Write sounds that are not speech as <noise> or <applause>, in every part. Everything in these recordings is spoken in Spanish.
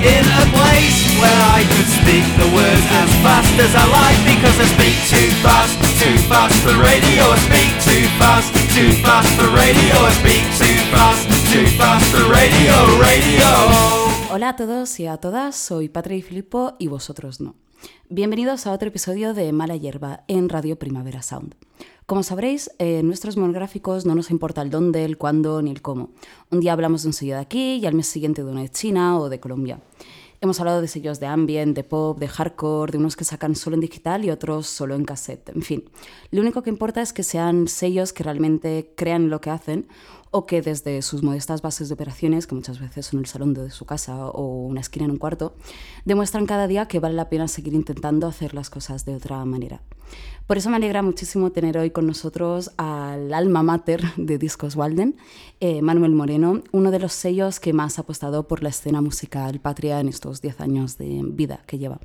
in a place where I could speak the words as fast as I like because I speak too fast, too fast for radio. I speak too fast, too fast for radio. I speak too fast, too fast for radio, radio. Hola a todos y a todas, soy Patri y Filippo y vosotros no. Bienvenidos a otro episodio de Mala Hierba en Radio Primavera Sound. Como sabréis, en nuestros monográficos no nos importa el dónde, el cuándo ni el cómo. Un día hablamos de un sello de aquí y al mes siguiente de uno de China o de Colombia. Hemos hablado de sellos de ambient, de pop, de hardcore, de unos que sacan solo en digital y otros solo en cassette. En fin, lo único que importa es que sean sellos que realmente crean lo que hacen o que desde sus modestas bases de operaciones, que muchas veces son el salón de su casa o una esquina en un cuarto, demuestran cada día que vale la pena seguir intentando hacer las cosas de otra manera. Por eso me alegra muchísimo tener hoy con nosotros al alma mater de Discos Walden, eh, Manuel Moreno, uno de los sellos que más ha apostado por la escena musical patria en estos 10 años de vida que lleva.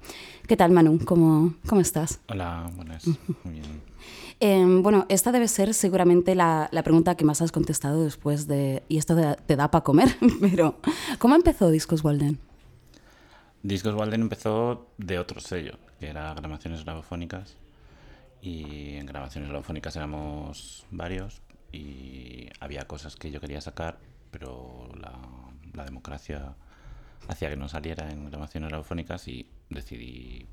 ¿Qué tal, Manu? ¿Cómo, cómo estás? Hola, buenas. Muy bien. Eh, bueno, esta debe ser seguramente la, la, pregunta que más has contestado después de... Y esto te da para comer, <laughs> pero ¿cómo empezó Discos Walden? Discos Walden empezó de otro sello, que era Grabaciones Grabofónicas. Y en Grabaciones Grabofónicas éramos varios y había cosas que yo quería sacar, pero la, la democracia hacía que no saliera en Grabaciones Grabofónicas y decidí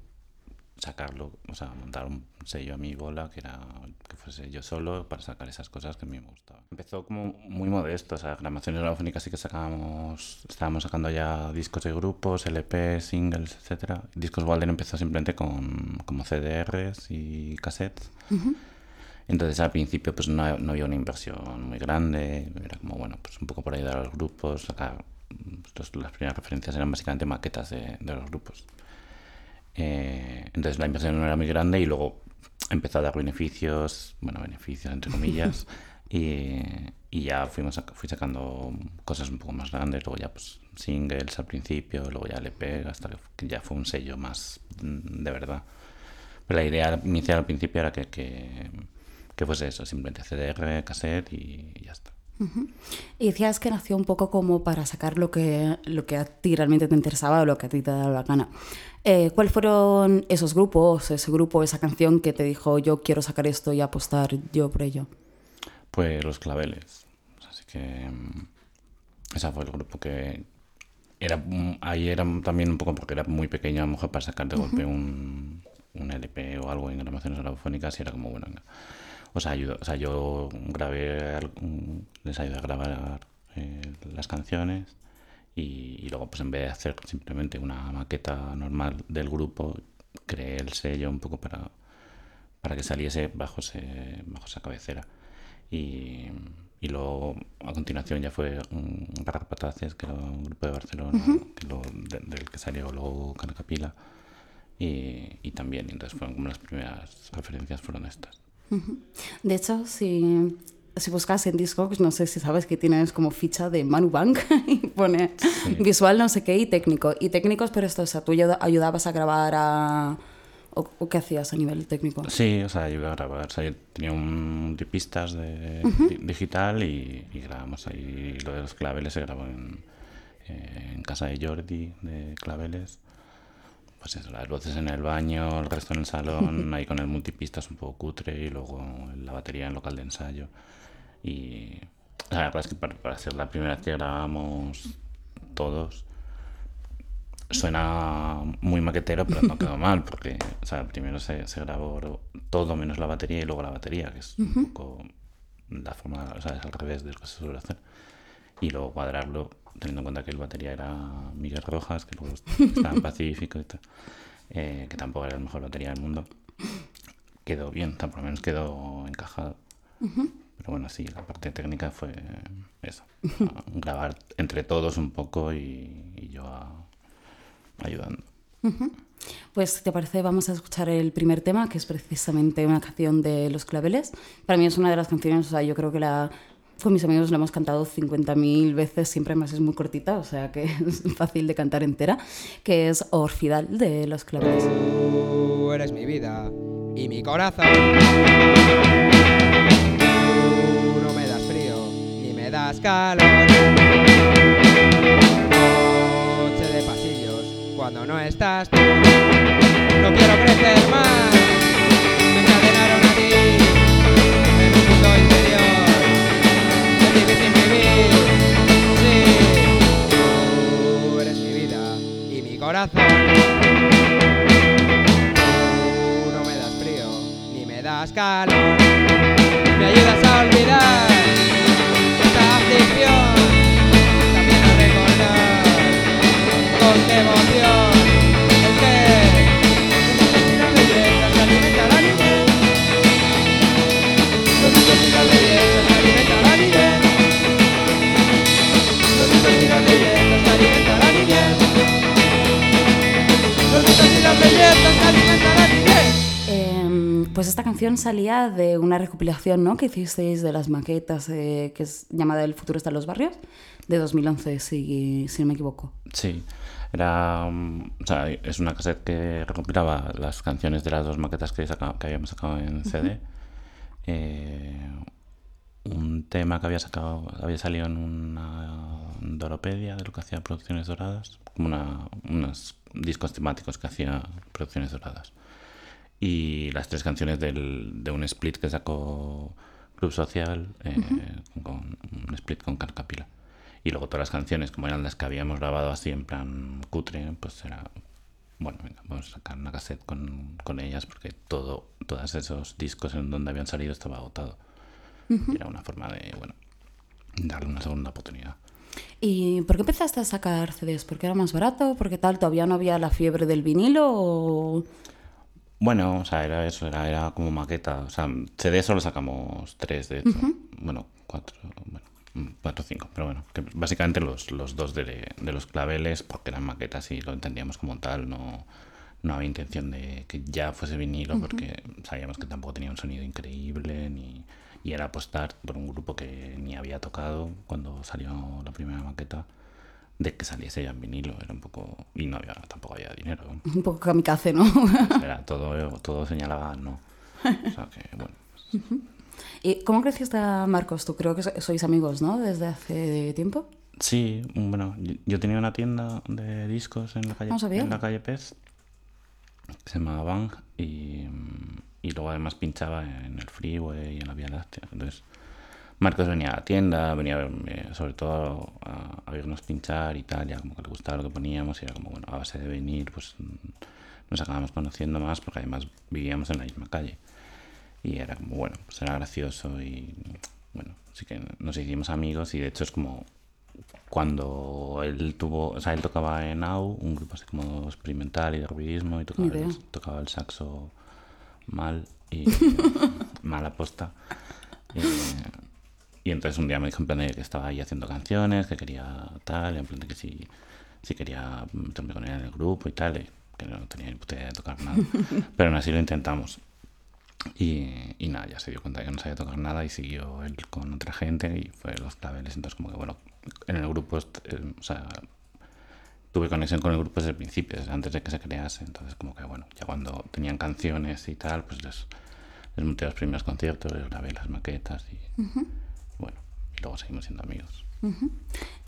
sacarlo, o sea, montar un sello a mi bola que era que fuese yo solo para sacar esas cosas que a mí me gustaban. Empezó como muy modesto, o sea, grabaciones grabofónicas sí que sacábamos, estábamos sacando ya discos de grupos, LP, singles, etcétera. Discos Walden empezó simplemente con como CDRs y cassettes. Uh -huh. Entonces al principio pues no, no, había una inversión muy grande, era como bueno, pues un poco por ayudar a los grupos, sacar pues, las primeras referencias eran básicamente maquetas de, de los grupos. Eh, entonces la inversión no era muy grande y luego empezó a dar beneficios, bueno, beneficios entre comillas, <laughs> y, y, ya fuimos fui sacando cosas un poco más grandes, luego ya pues singles al principio, luego ya LP, hasta que ya fue un sello más de verdad. Pero la idea inicial al principio era que, que, que fuese eso, simplemente CDR, cassette y, y ya está. Uh -huh. Y decías que nació un poco como para sacar lo que, lo que a ti realmente te interesaba o lo que a ti te daba la gana. Eh, ¿Cuáles fueron esos grupos, ese grupo, esa canción que te dijo yo quiero sacar esto y apostar yo por ello? Pues Los Claveles. Así que ese fue el grupo que era ahí era también un poco porque era muy pequeño a lo mejor para sacar de golpe uh -huh. un, un, LP o algo en grabaciones grabofónicas y era como bueno o sea, ayudo, o sea yo grabé les ayudé a grabar eh, las canciones y, y, luego pues en vez de hacer simplemente una maqueta normal del grupo creé el sello un poco para, para que saliese bajo, ese, bajo esa cabecera y, y luego a continuación ya fue un Garrapataces que era un grupo de Barcelona uh -huh. que lo, de, del que salió luego Canacapila y, y también entonces fueron como las primeras referencias fueron estas. De hecho si si buscas en Discogs, no sé si sabes que tienes como ficha de Manu Bank <laughs> y pone sí. visual no sé qué y técnico. Y técnicos, pero esto, o sea, tú ayudabas a grabar a... ¿O, o qué hacías a nivel técnico? Sí, o sea, ayudé a grabar. O sea, yo tenía un de pistas de uh -huh. digital y, y, grabamos ahí. Lo de los claveles se grabó en, eh, en casa de Jordi, de claveles. Pues eso, las voces en el baño, el resto en el salón, <laughs> ahí con el multipistas un poco cutre y luego la batería en local de ensayo. Y la verdad es que para, para ser la primera vez que grabamos todos, suena muy maquetero, pero no quedó mal, porque o sea, primero se, se, grabó todo menos la batería y luego la batería, que es un poco la forma, o sea, es al revés de lo que se suele hacer. Y luego cuadrarlo, teniendo en cuenta que el batería era Miguel Rojas, que luego estaba en <laughs> Pacífico y tal, eh, que tampoco era la mejor batería del mundo. Quedó bien, por lo menos quedó encajado. Uh -huh. Pero bueno, sí, la parte técnica fue eso. grabar entre todos un poco y, y yo a, ayudando. Uh -huh. Pues, si te parece, vamos a escuchar el primer tema, que es precisamente una canción de Los Claveles. Para mí es una de las canciones, o sea, yo creo que la, con mis amigos la hemos cantado 50.000 veces, siempre más es muy cortita, o sea que <laughs> es fácil de cantar entera, que es Orfidal de Los Claveles. Tú eres mi vida y mi corazón. Tú no me das frío ni me das calor. Noche de pasillos cuando no estás tú. No quiero crecer más. Tú no me das frío ni me das calor. Canción salía de una recopilación ¿no? que hicisteis de las maquetas, eh, que es llamada El futuro está en los barrios, de 2011, si, si no me equivoco. Sí, era, mm, o sea, es una cassette que recopilaba las canciones de las dos maquetas que, saca- que habíamos sacado en CD. Eh, un tema que había sacado, había salido en una Doropedia de lo que hacía Producciones Doradas, como una, unos discos temáticos que hacía Producciones Doradas. Y las tres canciones del- de un split que sacó Club Social, eh, con un split con Carcapila. Y luego todas las canciones, como eran las que habíamos grabado así en plan cutre, pues era, bueno, venga, vamos a sacar una cassette con, con ellas porque todo, todos esos discos en donde habían salido estaba agotado. Y era una forma de, bueno, darle una segunda oportunidad. ¿Y por qué empezaste a sacar CDs? ¿Porque era más barato? ¿Porque tal? ¿Todavía no había la fiebre del vinilo? O... Bueno, o sea, era eso, era, era como maqueta. O sea, CD solo sacamos tres, de hecho. Bueno, cuatro, bueno, mm, cuatro o cinco. Pero bueno, que básicamente los, los dos de, de los claveles, porque eran maquetas y lo entendíamos como tal, no, no había intención de que ya fuese vinilo, porque sabíamos que tampoco tenía un sonido increíble, ni, y era apostar por un grupo que ni había tocado cuando salió la primera maqueta, de que saliese ya en vinilo. Era un poco. Y no había, tampoco había dinero. Un poco kamikaze, ¿no? <laughs> Era todo, todo señalaba no. O sea que, bueno. <laughs> ¿Y cómo creciste a Marcos? Tú creo que so- sois amigos, ¿no? Desde hace tiempo. Sí, bueno, yo- tenía una tienda de discos en la calle, No en la calle Pez que se llamaba Bang y, y luego además pinchaba en el Freeway y en la Vía Láctea. Entonces, Marcos venía a la tienda, venía a verme, sobre todo a, a vernos pinchar y tal, ya como que le gustaba lo que poníamos y era como, bueno, a base de venir, pues mm, nos acabamos conociendo más porque además vivíamos en la misma calle. Y era como, bueno, pues era gracioso y bueno, sí que nos hicimos amigos y de hecho es como cuando él tuvo, o sea, él tocaba en AU, un grupo así como experimental y de ruidismo y tocaba, el, tocaba el saxo mal y <laughs> mal aposta. Y, y entonces un día me dijo en plan de que estaba ahí haciendo canciones, que quería tal, en plan de que si, si quería meterme con él en el grupo y tal, y que no tenía ni puta idea de tocar nada. <laughs> Pero aún así lo intentamos. Y, y nada, ya se dio cuenta de que no sabía tocar nada y siguió él con otra gente y fue los claveles. Entonces, como que bueno, en el grupo, eh, o sea, tuve conexión con el grupo desde el principio, desde antes de que se crease. Entonces, como que bueno, ya cuando tenían canciones y tal, pues les, les monté los primeros conciertos, les grabé las maquetas y bueno, y luego seguimos siendo amigos.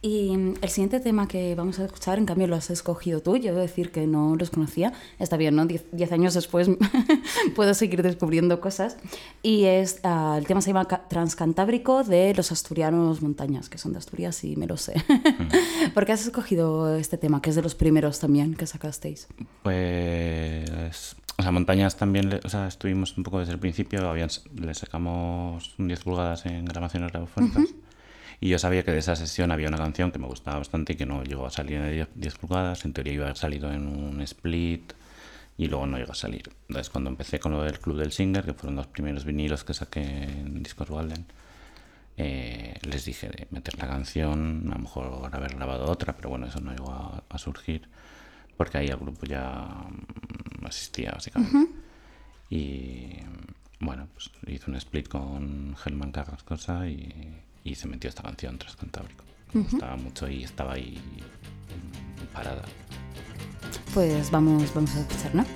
Y mm, el siguiente tema que vamos a escuchar, en cambio, lo has escogido tú. Yo debo decir que no los conocía. Está bien, ¿no? Diez, diez años después <laughs> puedo seguir descubriendo cosas. Y es ah, el tema se llama Ca- Transcantábrico de los asturianos montañas, que son de Asturias y me lo sé. <laughs> ¿Por qué has escogido este tema, que es de los primeros también que sacasteis? Pues, o sea, montañas también, o sea, estuvimos un poco desde el principio, habían, le sacamos un 10 pulgadas en grabaciones radiofónicas y yo sabía que de esa sesión había una canción que me gustaba bastante y que no llegó a salir en 10, 10 pulgadas, en teoría iba a haber salido en un split y luego no llegó a salir. Entonces cuando empecé con lo del Club del Singer, que fueron los primeros vinilos que saqué en Discos Walden, eh, les dije de meter la canción, a lo mejor haber grabado otra, pero bueno, eso no llegó a, a surgir. porque ahí el grupo ya mm, existía, básicamente. Y bueno, pues hizo un split con Germán Carrascosa y, y se metió esta canción tras Cantábrico. Me gustaba mucho y estaba ahí mm, parada. Pues vamos, vamos a escuchar, ¿no?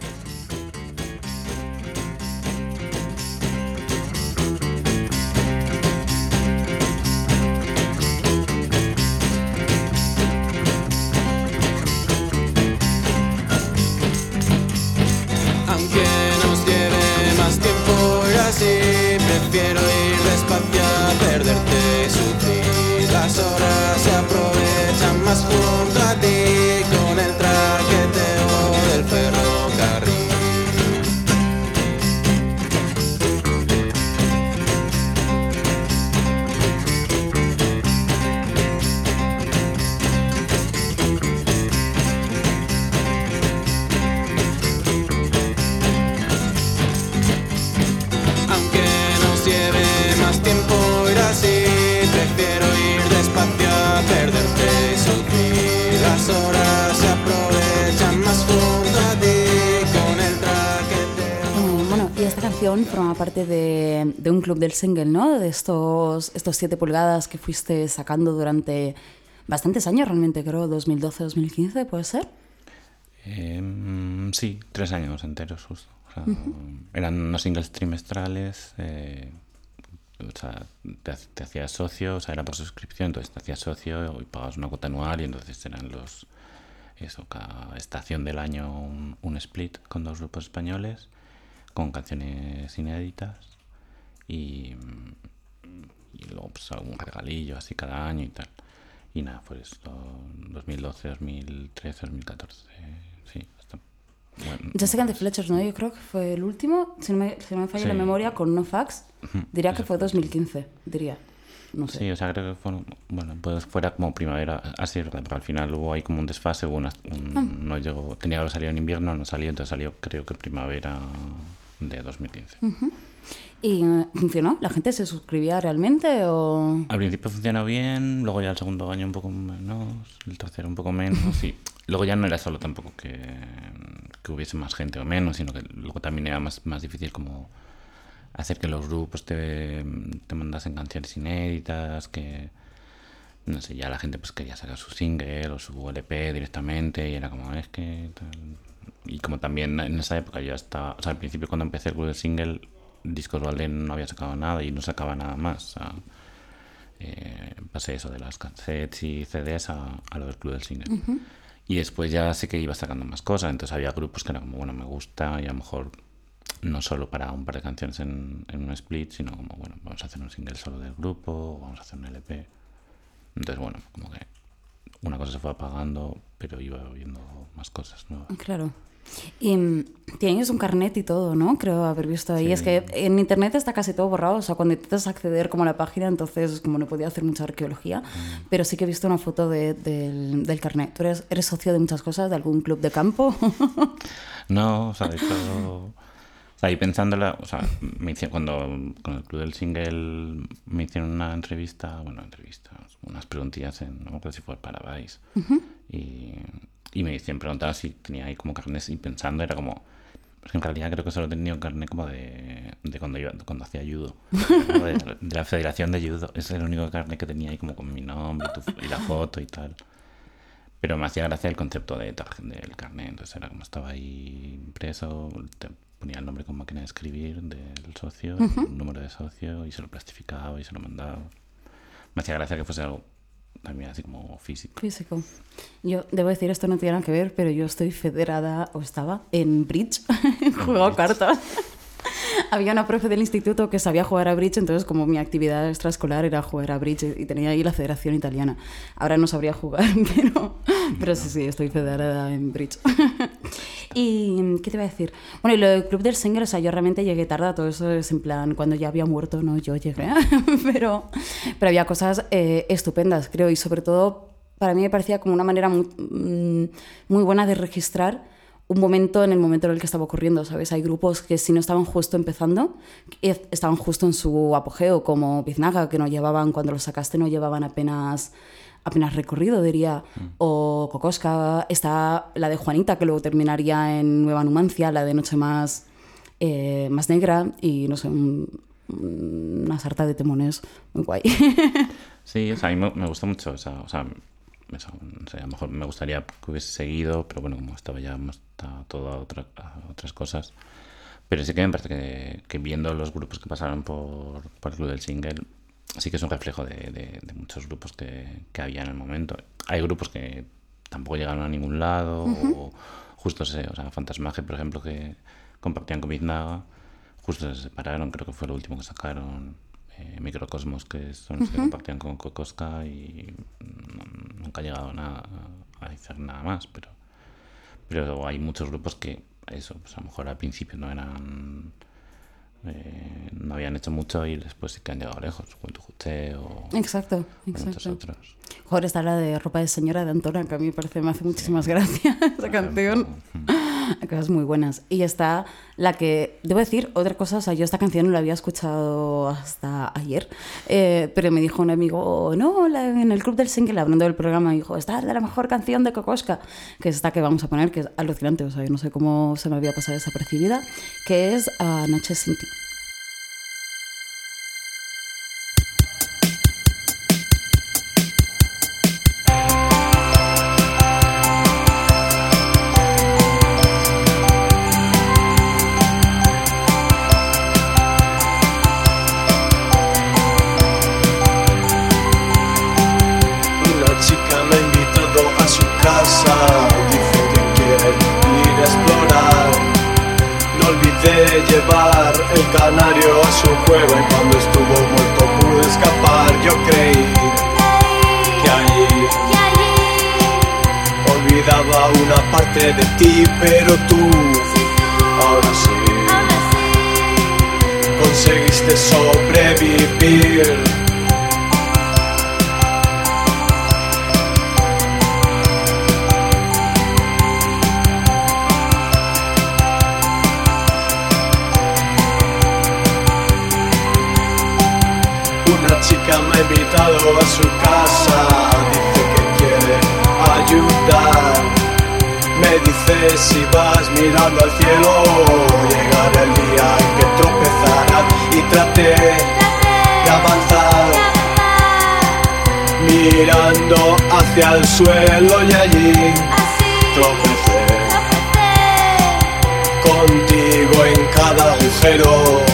Del single, ¿no? De estos, estos 7 pulgadas que fuiste sacando durante bastantes años, realmente, creo, 2012-2015, ¿puede ser? Eh, mm, sí, tres años enteros justo. O sea, Eran unos singles trimestrales. eh, o sea, te hacías socio, o sea, era por suscripción, entonces te hacías socio y pagabas una cuota anual y entonces eran los. Eso, cada estación del año un, un split con dos grupos españoles, con canciones inéditas y, y luego pues algún regalillo así cada año y tal. Y nada, pues esto, 2012, 2013, 2014, sí. Hasta, bueno, Yo sé que antes Fletchers, ¿no? Yo creo que fue el último, si no me, si no me falla la Sí. memoria, con No Fax. Diría que fue 2015, diría. No sé. Sí, o sea, creo que fue, bueno, pues fuera como primavera, así, ¿verdad? Pero al final hubo ahí como un desfase, hubo una- un- Ah. no llegó, tenía que haber salido en invierno, no salió, entonces salió creo que primavera de 2015. ¿Y eh, funcionó? ¿La gente se suscribía realmente o...? Al principio funcionó bien, luego ya el segundo año un poco menos, el tercero un poco menos, y luego ya no era solo tampoco que, que hubiese más gente o menos, sino que luego también era más, más difícil como hacer que los grupos te, te mandasen canciones inéditas, que no sé, ya la gente pues quería sacar su single o su LP directamente y era como, es que... tal". Y como también en esa época yo estaba, o sea, al principio cuando empecé el club del single, Discos Walden no había sacado nada y no sacaba nada más. o sea, eh, pasé eso de las cassettes y CDs a, a lo del club del single. Y después ya sé que iba sacando más cosas, entonces había grupos que era como, bueno, me gusta y a lo mejor no solo para un par de canciones en, en un split, sino como, bueno, vamos a hacer un single solo del grupo, o vamos a hacer un LP. Entonces, bueno, como que una cosa se fue apagando, pero iba viendo más cosas nuevas. Claro. Y mm, tienes un carnet y todo, ¿no? Creo haber visto ahí. Es que en internet está casi todo borrado. O sea, cuando intentas acceder como a la página, entonces como no podía hacer mucha arqueología. Pero sí que he visto una foto de- del, del carnet. ¿Tú eres, eres socio de muchas cosas? ¿De algún club de campo? <laughs> No, o sea, de hecho, o sea, y pensándola, o sea, me hice- cuando con el club del single me hicieron una entrevista, bueno, entrevista, unas preguntillas en, no acuerdo si fue para Vice, y, y me hicieron preguntar si tenía ahí como carnet y pensando era como, es que en realidad creo que solo he tenido carnet como de, de cuando iba, cuando hacía judo, <laughs> de, de la federación de judo, ese es el único carnet que tenía ahí como con mi nombre y, tu- y la foto y tal. Pero me hacía gracia el concepto de del carnet, entonces era como estaba ahí impreso, te ponía el nombre con máquina de escribir del socio, el número de socio, y se lo plastificaba y se lo mandaba. Me hacía gracia que fuese algo también así como físico. Físico. Yo debo decir, esto no tiene nada que ver, pero yo estoy federada, o estaba, en bridge. <laughs> Juego a cartas. <laughs> Había una profe del instituto que sabía jugar a bridge, entonces como mi actividad extraescolar era jugar a bridge y tenía ahí la federación italiana. Ahora no sabría jugar, <laughs> pero, pero sí, sí, estoy federada en bridge. ¿Y qué te iba a decir? Bueno, y lo del club del single, o sea, yo realmente llegué tarde a todo eso, es en plan, cuando ya había muerto, no, yo llegué, <laughs> pero, pero había cosas eh, estupendas, creo, y sobre todo para mí me parecía como una manera muy, mm, muy buena de registrar un momento en el momento en el que estaba ocurriendo, ¿sabes? Hay grupos que si no estaban justo empezando, eh, estaban justo en su apogeo, como Biznaga, que no llevaban, cuando lo sacaste, no llevaban apenas apenas recorrido, diría. O Kokoska, está la de Juanita, que luego terminaría en Nueva Numancia, la de Noche Más, eh, más Negra, y no sé, un- una sarta de temones muy guay. <laughs> Sí, o sea, a mí me, me gustó mucho. O sea, o sea, eso, no sé, a lo mejor me gustaría que hubiese seguido, pero bueno, como estaba ya estado todo a, otra- a otras cosas. Pero sí que me parece que, que viendo los grupos que pasaron por, por el club del single, sí que es un reflejo de, de- de muchos grupos que, que había en el momento. Hay grupos que tampoco llegaron a ningún lado, o justo se, o sea, Fantasmaje, por ejemplo, que compartían con Biznaga, justo se separaron, creo que fue lo último que sacaron. eh, Microcosmos, que son los que compartían con Kokoska y nunca ha llegado nada, a hacer nada más, pero pero hay muchos grupos que eso pues a lo mejor al principio no eran eh, no habían hecho mucho y después sí que han llegado lejos Juventud Juche o, exacto, exacto. otros Joder, está la de ropa de señora de Antona, que a mí me parece, me hace muchísimas gracias esa canción. <laughs> Cosas muy buenas. Y está la que, debo decir, otra cosa, o sea, yo esta canción no la había escuchado hasta ayer, eh, pero me dijo un amigo, no, la- en el club del single, hablando del programa, me dijo, esta es la mejor canción de Kokoska, que es esta que vamos a poner, que es alucinante, o sea, yo no sé cómo se me había pasado desapercibida, que es ah, Noche sin ti. Traté de avanzar. Mirando hacia el suelo y allí tropecé contigo en cada agujero.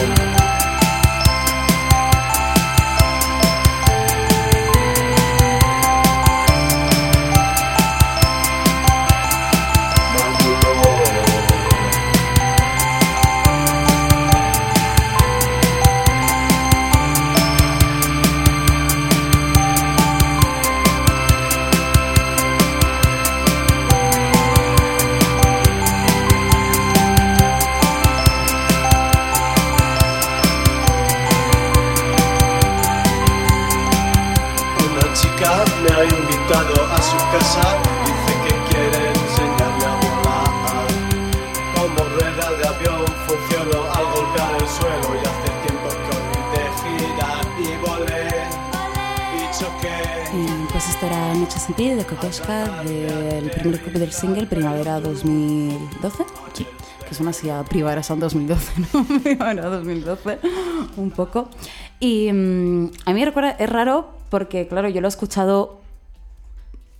Ti de Kokoska del primer grupo del single Primavera 2012. sí Que suena así a Primavera Sound 2012, <laughs> ¿no? Primavera 2012, un poco. Y mm, a mí me recuerda, es raro porque, claro, yo lo he escuchado.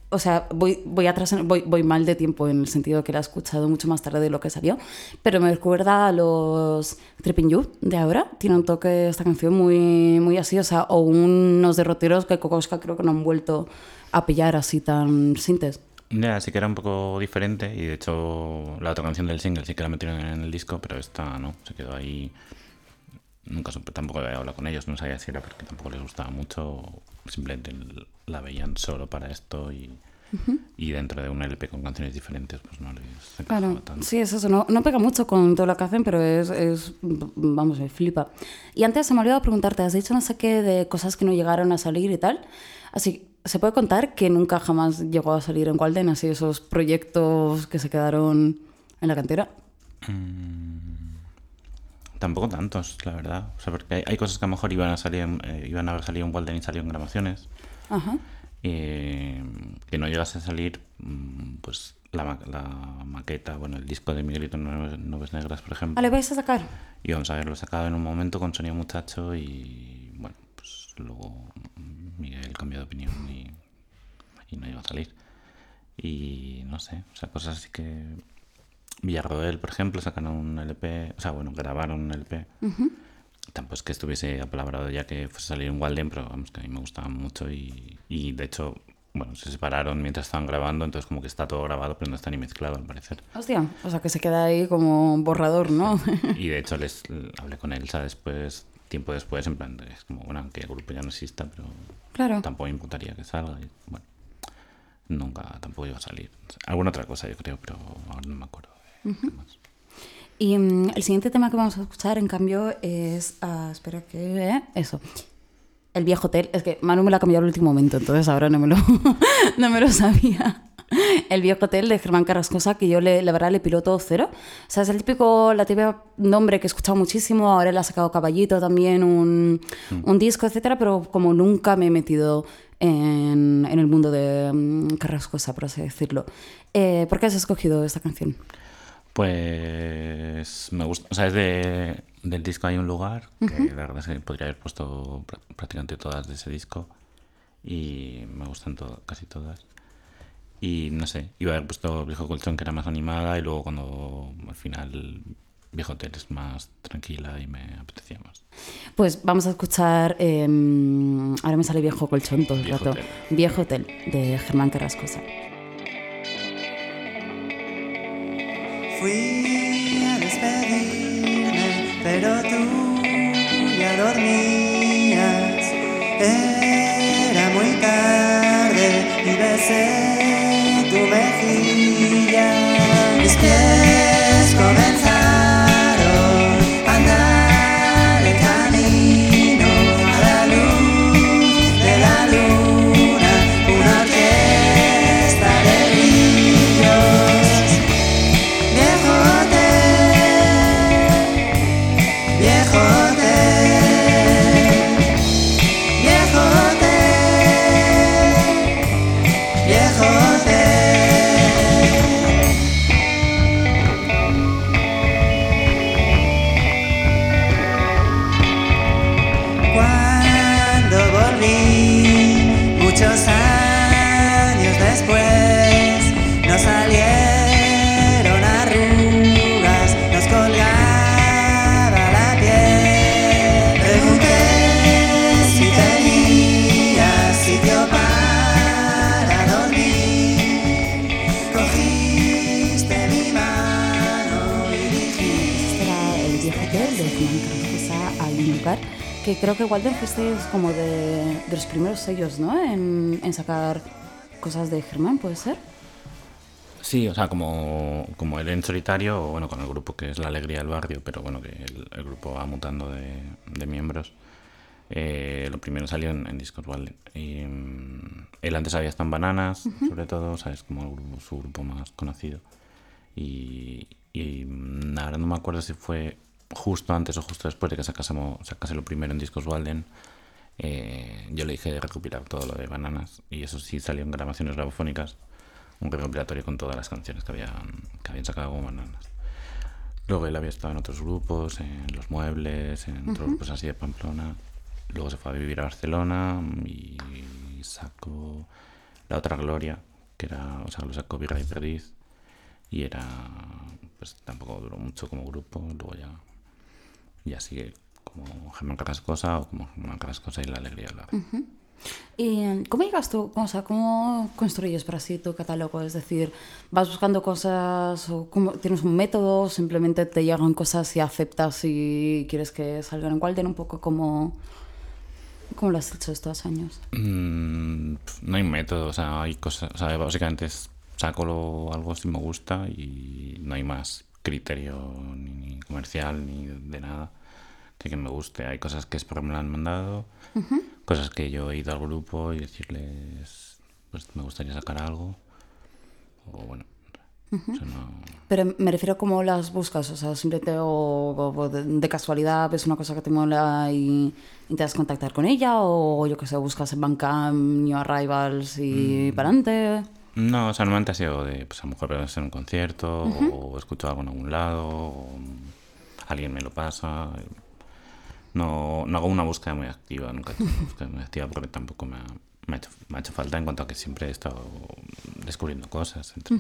O sea, voy, voy atrás, voy, voy mal de tiempo en el sentido que la he escuchado mucho más tarde de lo que salió, pero me recuerda a los Tripping You de ahora. Tiene un toque esta canción muy, muy así, o sea, o unos derroteros que Kokoska creo que no han vuelto a pillar así tan sintes. ya sí que era un poco diferente y de hecho la otra canción del single sí que la metieron en el disco pero esta no se quedó ahí nunca tampoco había hablado con ellos no sabía si era porque tampoco les gustaba mucho simplemente la veían solo para esto y, y dentro de un LP con canciones diferentes pues no les Claro, tanto sí, es eso. No, no pega mucho con todo lo que hacen, pero es, es, vamos, me flipa. Y antes se me ha olvidado preguntarte, has dicho no sé qué de cosas que no llegaron a salir y tal. Así, ¿se puede contar que nunca jamás llegó a salir en Walden? Así, esos proyectos que se quedaron en la cantera. Tampoco tantos, la verdad. O sea, porque hay, hay cosas que a lo mejor iban a salir, eh, iban a haber salido en Walden y salió en grabaciones. Ajá. eh, que no llegase a salir mm, pues la, ma- la maqueta, bueno, el disco de Miguelito Nubes, Nubes Negras, por ejemplo. Ah, ¿le vais a sacar? Y vamos a haberlo sacado en un momento con Sonia Muchacho y bueno, pues luego Miguel cambió de opinión y, y no iba a salir. Y no sé, o sea, cosas así que... Villarroel, por ejemplo, sacaron un LP, o sea, bueno, grabaron un LP. Tampoco es que estuviese apalabrado ya que fuese a salir en Walden, pero vamos, que a mí me gustaban mucho y, y de hecho, bueno, se separaron mientras estaban grabando, entonces como que está todo grabado, pero no está ni mezclado al parecer. Hostia, o sea que se queda ahí como un borrador, ¿no? <laughs> Y de hecho les hablé con Elsa después, tiempo después, en plan, es como, bueno, aunque el grupo ya no exista, pero claro. tampoco importaría que salga. Y, bueno, nunca tampoco iba a salir. Alguna otra cosa yo creo, pero ahora no me acuerdo qué más. Y mm, el siguiente tema que vamos a escuchar, en cambio, es. ah, espera que. eh, eso. El viejo hotel. Es que Manu me lo ha cambiado al último momento, entonces ahora no me lo, <laughs> no me lo sabía. El viejo hotel de Germán Carrascosa, que yo le, la verdad le piloto cero. O sea, es el típico, la típica nombre que he escuchado muchísimo. Ahora le ha sacado Caballito también, un, un disco, etcétera, pero como nunca me he metido en, en el mundo de mm, Carrascosa, por así decirlo. Eh, ¿Por qué has escogido esta canción? Pues me gusta, o sea, es de, del disco Hay un lugar, que la verdad es que podría haber puesto pr- prácticamente todas de ese disco y me gustan to- casi todas. Y no sé, iba a haber puesto Viejo Colchón que era más animada y luego cuando al final Viejo Hotel es más tranquila y me apetecía más. Pues vamos a escuchar. eh, ahora me sale viejo colchón todo el Viejo rato. Hotel. Viejo hotel de Germán Carrascosa. Fui a despedirme, pero tú ya dormías. Era muy tarde y besé tu mejilla. Mis pies comenzaron Que creo que Walden fuiste como de, de los primeros sellos, ¿no? En, en sacar cosas de Germán, ¿puede ser? Sí, o sea, como, como él en solitario, o bueno, con el grupo que es La Alegría del Barrio, pero bueno, que el, el grupo va mutando de, de miembros. Eh, lo primero salió en, en Discos Walden. Y, mm, él antes había estado en Bananas, sobre todo, o sea, es como el grupo- su grupo más conocido. Y, y mm, ahora no me acuerdo si fue justo antes o justo después de que sacásemos, sacase lo primero en Discos Walden. eh, yo le dije de recopilar todo lo de Bananas y eso sí salió en grabaciones grabofónicas un recopilatorio con todas las canciones que habían, que habían sacado como bananas. Luego él había estado en otros grupos, en Los Muebles, en otros grupos así de Pamplona. Luego se fue a vivir a Barcelona y sacó La Otra Gloria, que era, o sea, lo sacó Virrey Perdiz. Y era, pues tampoco duró mucho como grupo, luego ya, ya sigue como Germán Carrascosa o como Germán Carrascosa y La Alegría del Barrio. ¿Y cómo llegas tú, o sea, cómo construyes para sí tu catálogo? Es decir, ¿vas buscando cosas o cómo, tienes un método simplemente te llegan cosas y aceptas y quieres que salgan en Walden un poco como... ¿Cómo lo has hecho estos años? Mm, no hay método, o sea, hay cosas, o sea, básicamente es, saco algo si me gusta y no hay más criterio ni, ni comercial ni de nada que que me guste. Hay cosas que es porque me lo han mandado, cosas que yo he ido al grupo y decirles, pues me gustaría sacar algo, o bueno, O sea, no- Pero me refiero a cómo las buscas, o sea, simplemente o, o de, de casualidad ves una cosa que te mola y intentas contactar con ella, o yo que sé, buscas en Bandcamp, New Arrivals y para adelante. No, o sea, normalmente ha sido de, pues a lo mejor en un concierto, o escucho algo en algún lado, o alguien me lo pasa. No, no hago una búsqueda muy activa, nunca he hecho una búsqueda muy activa porque tampoco me ha, me ha hecho, me ha hecho falta en cuanto a que siempre he estado descubriendo cosas. Entre,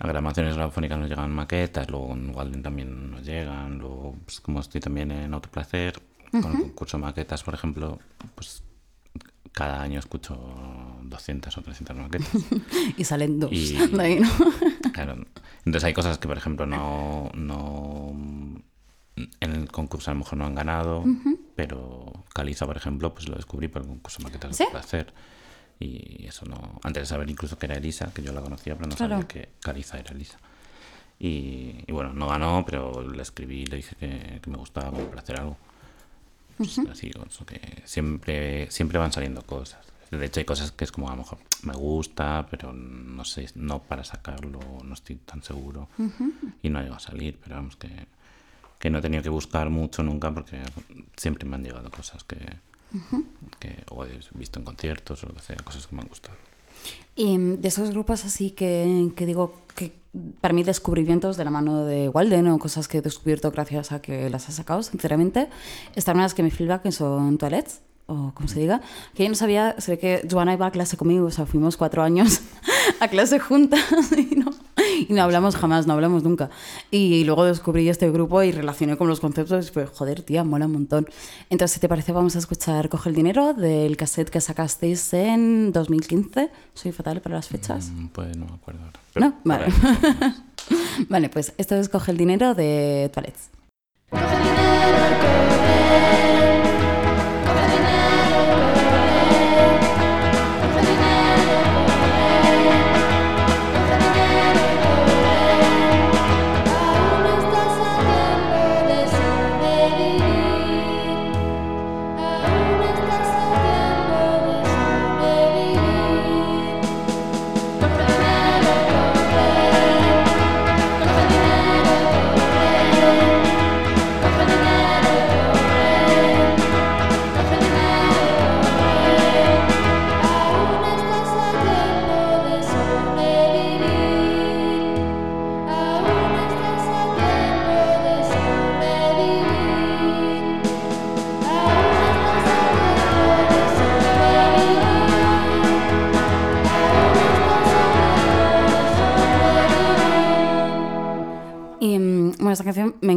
A grabaciones radiofónicas nos llegan maquetas, luego en Walden también nos llegan, luego pues, como estoy también en Autoplacer, con el concurso de maquetas, por ejemplo, pues cada año escucho 200 o 300 maquetas. <laughs> Y salen dos. Y- <laughs> de ahí, ¿no? <laughs> Claro. Entonces hay cosas que, por ejemplo, no, no en el concurso a lo mejor no han ganado, pero Caliza, por ejemplo, pues lo descubrí por el concurso de maquetas ¿Sí? de placer. Y eso no. Antes de saber incluso que era Elisa, que yo la conocía, pero no Claro. sabía que Caliza era Elisa. Y, y bueno, no ganó, pero le escribí, le dije que, que me gustaba como para hacer algo. Pues así, eso que siempre, siempre van saliendo cosas. De hecho, hay cosas que es como a lo mejor me gusta, pero no sé, no para sacarlo, no estoy tan seguro. Y no ha llegado a salir, pero vamos que, que no he tenido que buscar mucho nunca porque siempre me han llegado cosas que, que o he visto en conciertos o lo que sea, cosas que me han gustado. Y mm, de esos grupos así que, que digo que para mí descubrimientos de la mano de Walden o cosas que he descubierto gracias a que las has sacado, sinceramente, están unas que me flipan que son toilets o como se diga, que yo no sabía, se ve que Joana iba a clase conmigo, o sea, fuimos cuatro años <laughs> a clase juntas <laughs> y no, y no hablamos jamás, no hablamos nunca. Y luego descubrí este grupo y relacioné con los conceptos y pues, joder, tía, mola un montón. Entonces, si te parece, vamos a escuchar Coge el Dinero del cassette que sacasteis en 2015. Soy fatal para las fechas. Mm, Pues no me acuerdo ahora. No, vale. <laughs> Vale, pues esto es Coge el Dinero de Toilets. Aún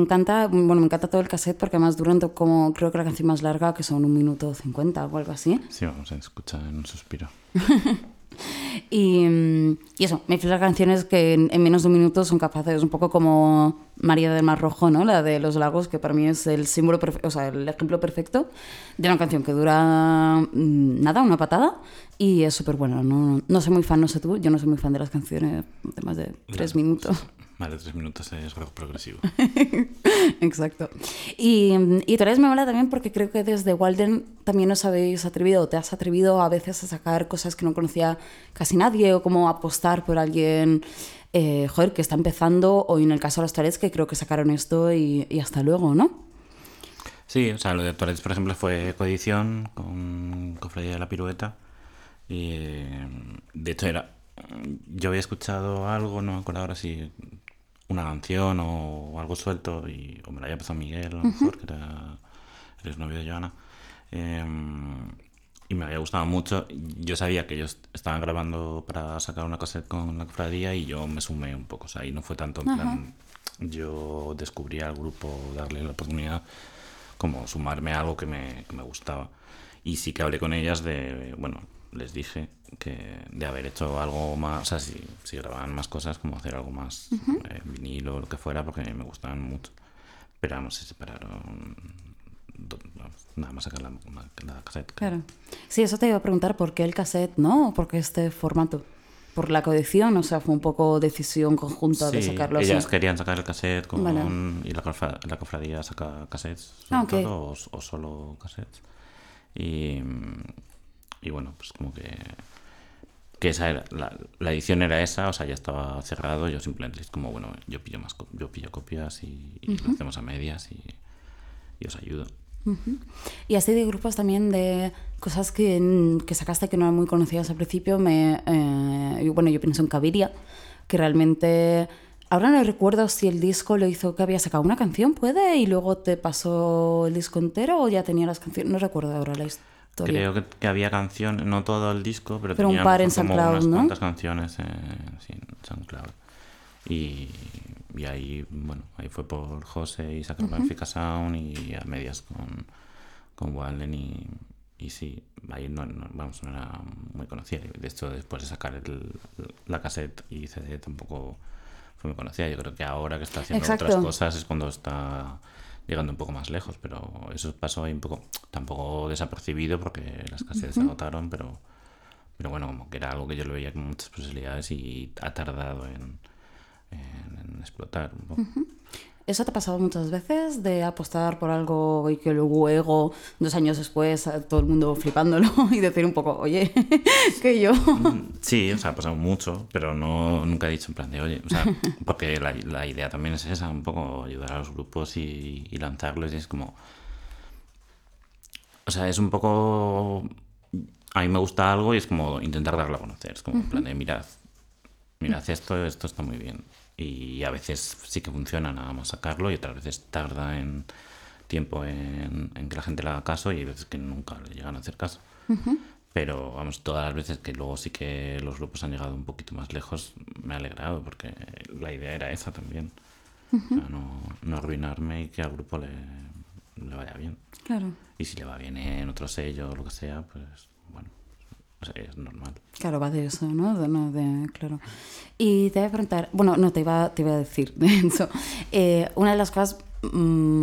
encanta, bueno, me encanta todo el cassette porque además duran como creo que la canción más larga, que son un minuto cincuenta o algo así. Sí, vamos a escuchar en un suspiro. <laughs> Y, y eso, me flipan las canciones que en, en menos de un minuto son capaces, un poco como María del Mar Rojo, ¿no? La de los lagos, que para mí es el símbolo, o sea, el ejemplo perfecto de una canción que dura mm, nada, una patada, y es súper buena. No, no soy muy fan, no sé tú, yo no soy muy fan de las canciones de más de tres Vale, minutos. Más de tres minutos es rock progresivo. <laughs> Exacto. Y, y Torres me mola también porque creo que desde Walden también os habéis atrevido, o te has atrevido a veces a sacar cosas que no conocía casi nadie, o como apostar por alguien, eh, joder, que está empezando, o en el caso de los Torres, que creo que sacaron esto y, y hasta luego, ¿no? Sí, o sea, lo de Toilets, por ejemplo, fue coedición con Cofradía de la Pirueta. Y eh, de hecho era. Yo había escuchado algo, no me acuerdo ahora si una canción o algo suelto, y, o me lo había pasado Miguel, a lo mejor, que era el exnovio de Joana. eh, y me había gustado mucho. Yo sabía que ellos estaban grabando para sacar una cassette con la cofradía y yo me sumé un poco. O sea, y no fue tanto en plan. Yo descubrí al grupo, darle la oportunidad, como sumarme a algo que me, que me gustaba. Y sí que hablé con ellas de, bueno, les dije que de haber hecho algo más, o sea, si, si grababan más cosas, como hacer algo más eh, vinilo o lo que fuera, porque me gustaban mucho. Pero vamos, se separaron, nada más sacar la, la cassette. Claro. Sí, eso te iba a preguntar, ¿por qué el cassette, no? ¿O por qué este formato? ¿Por la coedición? O sea, fue un poco decisión conjunta de sacarlo así. ellas querían sacar el cassette con, Vale. y la, cofra- la cofradía saca cassettes Ah, o, o solo cassettes. Y, y bueno, pues como que que esa era, la, la edición era esa, o sea, ya estaba cerrado, yo simplemente es como, bueno, yo pillo más yo pillo copias y, y lo hacemos a medias y, y os ayudo. Y así de grupos también de cosas que, que sacaste que no eran muy conocidas al principio, me, eh, yo- bueno, yo pienso en Caviria, que realmente... Ahora no recuerdo si el disco lo hizo que había sacado una canción, ¿puede? Y luego te pasó el disco entero o ya tenía las canciones. No recuerdo ahora la historia. Creo que, que había canciones, no todo el disco, pero, Pero un par en como SoundCloud, unas ¿no? cuantas canciones eh, sí, en SoundCloud. Y, y ahí, bueno, ahí fue por José y Benfica Sound y a medias con, con Walden y, y sí, ahí no, no- vamos, no era muy conocida. De hecho, después de sacar el- la cassette y CD tampoco fue muy conocida. Yo creo que ahora que está haciendo otras cosas es cuando está llegando un poco más lejos, pero eso pasó ahí un poco, tampoco desapercibido porque las cassettes se agotaron, pero, pero bueno, como que era algo que yo lo veía con muchas posibilidades y ha tardado en, en- en explotar. un poco. ¿Eso te ha pasado muchas veces de apostar por algo y que luego, dos años después, todo el mundo flipándolo <laughs> y decir un poco, oye, <laughs> que yo... Sí, o sea, ha pasado mucho, pero no nunca he dicho en plan de, oye, o sea, <laughs> porque la, la idea también es esa, un poco ayudar a los grupos y, y lanzarlos y es como... O sea, es un poco... A mí me gusta algo y es como intentar darlo a conocer, es como en plan de, mirad, mirad esto, esto está muy bien. Y a veces sí que funciona nada más sacarlo y otras veces tarda en tiempo en, en que la gente le haga caso y hay veces que nunca le llegan a hacer caso. Pero vamos, todas las veces que luego sí que los grupos han llegado un poquito más lejos, me ha alegrado porque la idea era esa también. O sea, no, no arruinarme y que al grupo le, le vaya bien. Claro. Y si le va bien en otro sello o lo que sea, pues bueno, es normal. Claro, va de eso, ¿no? De, no, de, claro. Y te voy a preguntar, bueno, no, te iba, te iba a decir, de <laughs> eso. Eh, una de las cosas mm,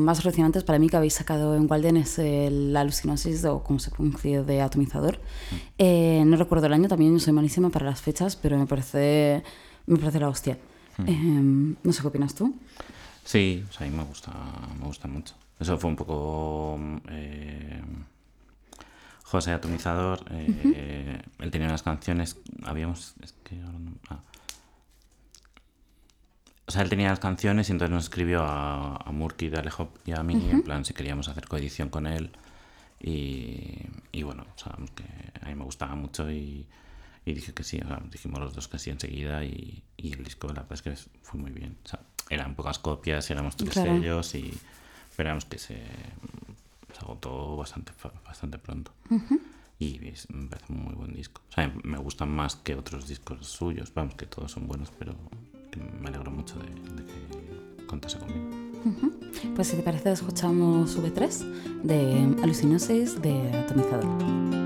más alucinantes para mí que habéis sacado en Walden es la alucinosis, o como se pronuncia, de atomizador. Eh, no recuerdo el año, también soy malísima para las fechas, pero me parece, me parece la hostia. Eh, no sé qué opinas tú. Sí, o sea, a mí me gusta, me gusta mucho. Eso fue un poco eh, José Atomizador. eh, Él tenía unas canciones, habíamos, es que ahora no- ah. O sea, él tenía las canciones y entonces nos escribió a, a Murky, de Alejo y a mí, en plan si queríamos hacer coedición con él. Y, y bueno, o sea, que a mí me gustaba mucho y, y dije que sí, o sea, dijimos los dos que sí enseguida y, y el disco la verdad es que fue muy bien. O sea, eran pocas copias, éramos tres Claro. sellos y esperamos que se, se agotó bastante, bastante pronto. Y es- me parece un muy buen disco. O sea, me gustan más que otros discos suyos, vamos, que todos son buenos, pero me alegro mucho de, de que contase conmigo. Pues si te parece, escuchamos V3 de alucinosis de atomizador.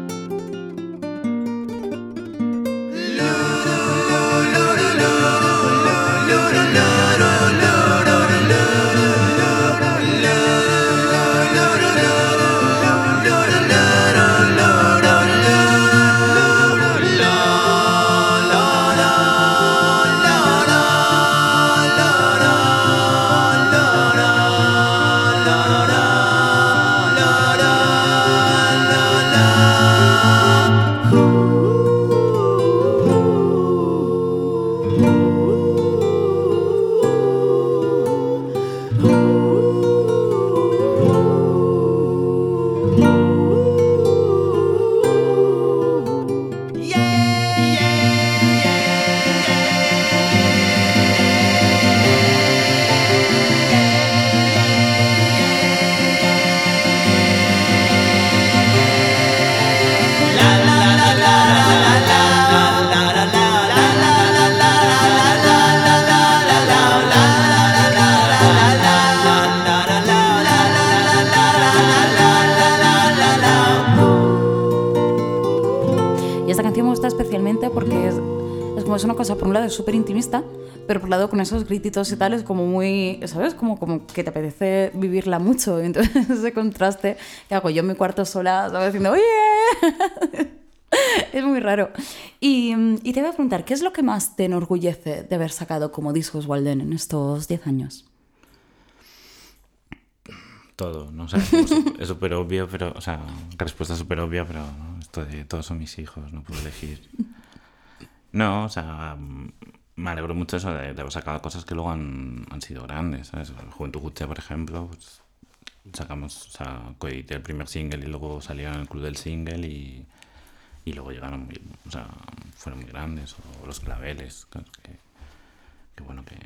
Es súper intimista, pero por lado con esos grititos y tal es como muy, ¿sabes? Como, como que te apetece vivirla mucho. <laughs> Entonces ese contraste que hago yo en mi cuarto sola, ¿sabes? Diciendo, oye, <laughs> es muy raro. Y, y te voy a preguntar, ¿qué es lo que más te enorgullece de haber sacado como discos Walden en estos 10 años? Todo, ¿no? O sea, como su- es súper obvio, pero, o sea, respuesta súper obvia, pero ¿no? esto de todos son mis hijos, no puedo elegir. No, o sea, mm, me alegro mucho eso de, de haber sacado cosas que luego han, han sido grandes, ¿sabes? Juventud Guche, por ejemplo, pues, sacamos, o sea, coedité el primer single y luego salieron en el club del single y, y luego llegaron, muy, o sea, fueron muy grandes, o Los Claveles, que, que bueno, que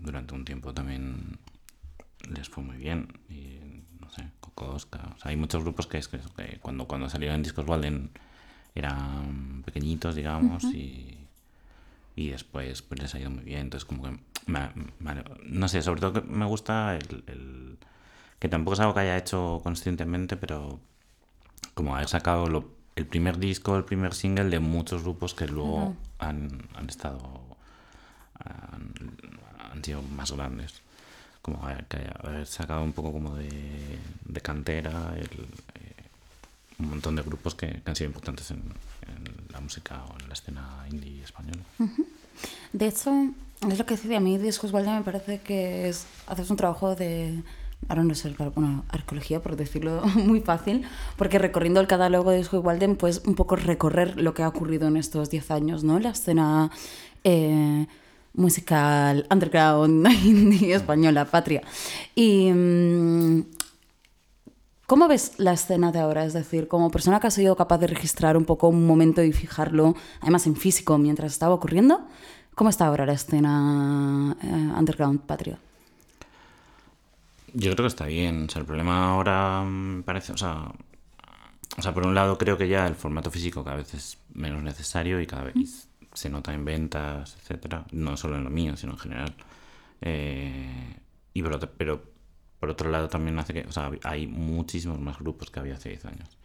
durante un tiempo también les fue muy bien y no sé, Coco Oscar, o sea, hay muchos grupos que es que, que cuando, cuando salieron en Discos Walden eran pequeñitos, digamos, y, y después pues les ha ido muy bien. Entonces, como que, me- me- no sé, sobre todo que me gusta el, el- que tampoco es algo que haya hecho conscientemente, pero como haber sacado lo- el primer disco, el primer single de muchos grupos que luego han, han estado, han, han sido más grandes. Como haber, haber sacado un poco como de, de cantera el, un montón de grupos que, que han sido importantes en, en la música o en la escena indie española. De hecho, es lo que decía, a mí Discos Walden me parece que es, haces un trabajo de, ahora no sé, bueno, arqueología, por decirlo <laughs> muy fácil, porque recorriendo el catálogo de Discos Walden, pues un poco recorrer lo que ha ocurrido en estos 10 años, ¿no? La escena eh, musical, underground, <laughs> indie, española, patria. Y... mm, ¿Cómo ves la escena de ahora? Es decir, como persona que ha sido capaz de registrar un poco un momento y fijarlo, además en físico, mientras estaba ocurriendo, ¿cómo está ahora la escena eh, underground patria? Yo creo que está bien. O sea, el problema ahora me parece, o sea, por un lado creo que ya el formato físico cada vez es menos necesario y cada vez se nota en ventas, etcétera. No solo en lo mío, sino en general. Eh, y otro, pero por otro lado también hace que, o sea, hay muchísimos más grupos que había hace 10 años.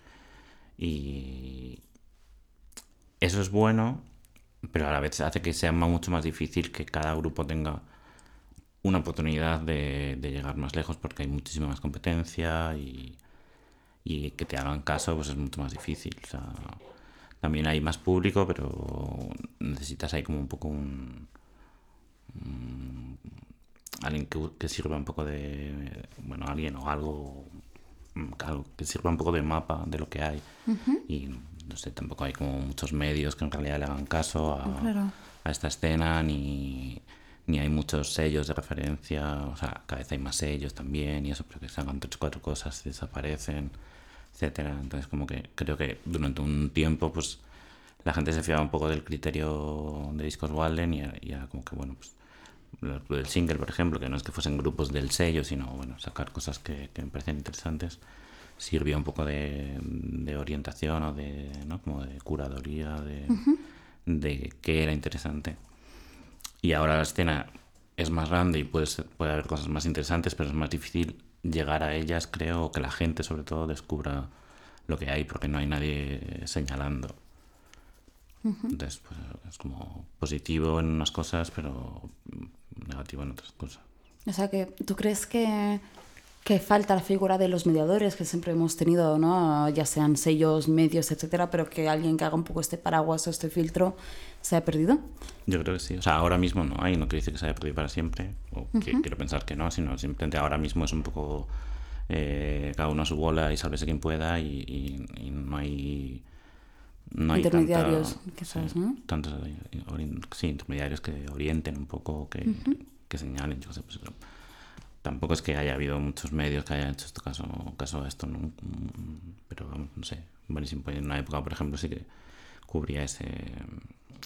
Y eso es bueno, pero a la vez hace que sea mucho más difícil que cada grupo tenga una oportunidad de, llegar más lejos porque hay muchísima más competencia y, y que te hagan caso pues es mucho más difícil. O sea, también hay más público, pero necesitas ahí como un poco un- alguien que, que sirva un poco de bueno alguien o algo mm, algo que sirva un poco de mapa de lo que hay. Y no sé tampoco hay como muchos medios que en realidad le hagan caso a, Claro. a esta escena ni ni hay muchos sellos de referencia o sea cada vez hay más sellos también y eso pero que sacan tres cuatro cosas desaparecen etcétera. Entonces como que creo que durante un tiempo pues la gente se fiaba un poco del criterio de discos Walden y, y era como que bueno pues del single, por ejemplo, que no es que fuesen grupos del sello, sino bueno, sacar cosas que, que me parecen interesantes, sirvió un poco de, de orientación o de, ¿no? como de curaduría de, de qué era interesante. Y ahora la escena es más grande y puede, ser- puede haber cosas más interesantes, pero es más difícil llegar a ellas, creo, que la gente sobre todo descubra lo que hay, porque no hay nadie señalando. Entonces, pues, es como positivo en unas cosas, pero negativo en otras cosas. O sea, que tú crees que, que falta la figura de los mediadores que siempre hemos tenido, ¿no? Ya sean sellos, medios, etcétera, pero que alguien que haga un poco este paraguas o este filtro se ha perdido. Yo creo que sí. O sea, ahora mismo no hay, no quiere decir que se haya perdido para siempre, o que quiero pensar que no, sino simplemente ahora mismo es un poco eh, cada uno a su bola y sálvese quien pueda y, y- y no hay... No hay tanta- Intermediarios, quizás, sí, ¿no? Tantos eh, sí, intermediarios que orienten un poco, que, que señalen, yo sé, pues. Tampoco es que haya habido muchos medios que hayan hecho esto caso, caso a esto, ¿no? Pero vamos, no sé. Buenísimo, en una época, por ejemplo, sí que cubría ese,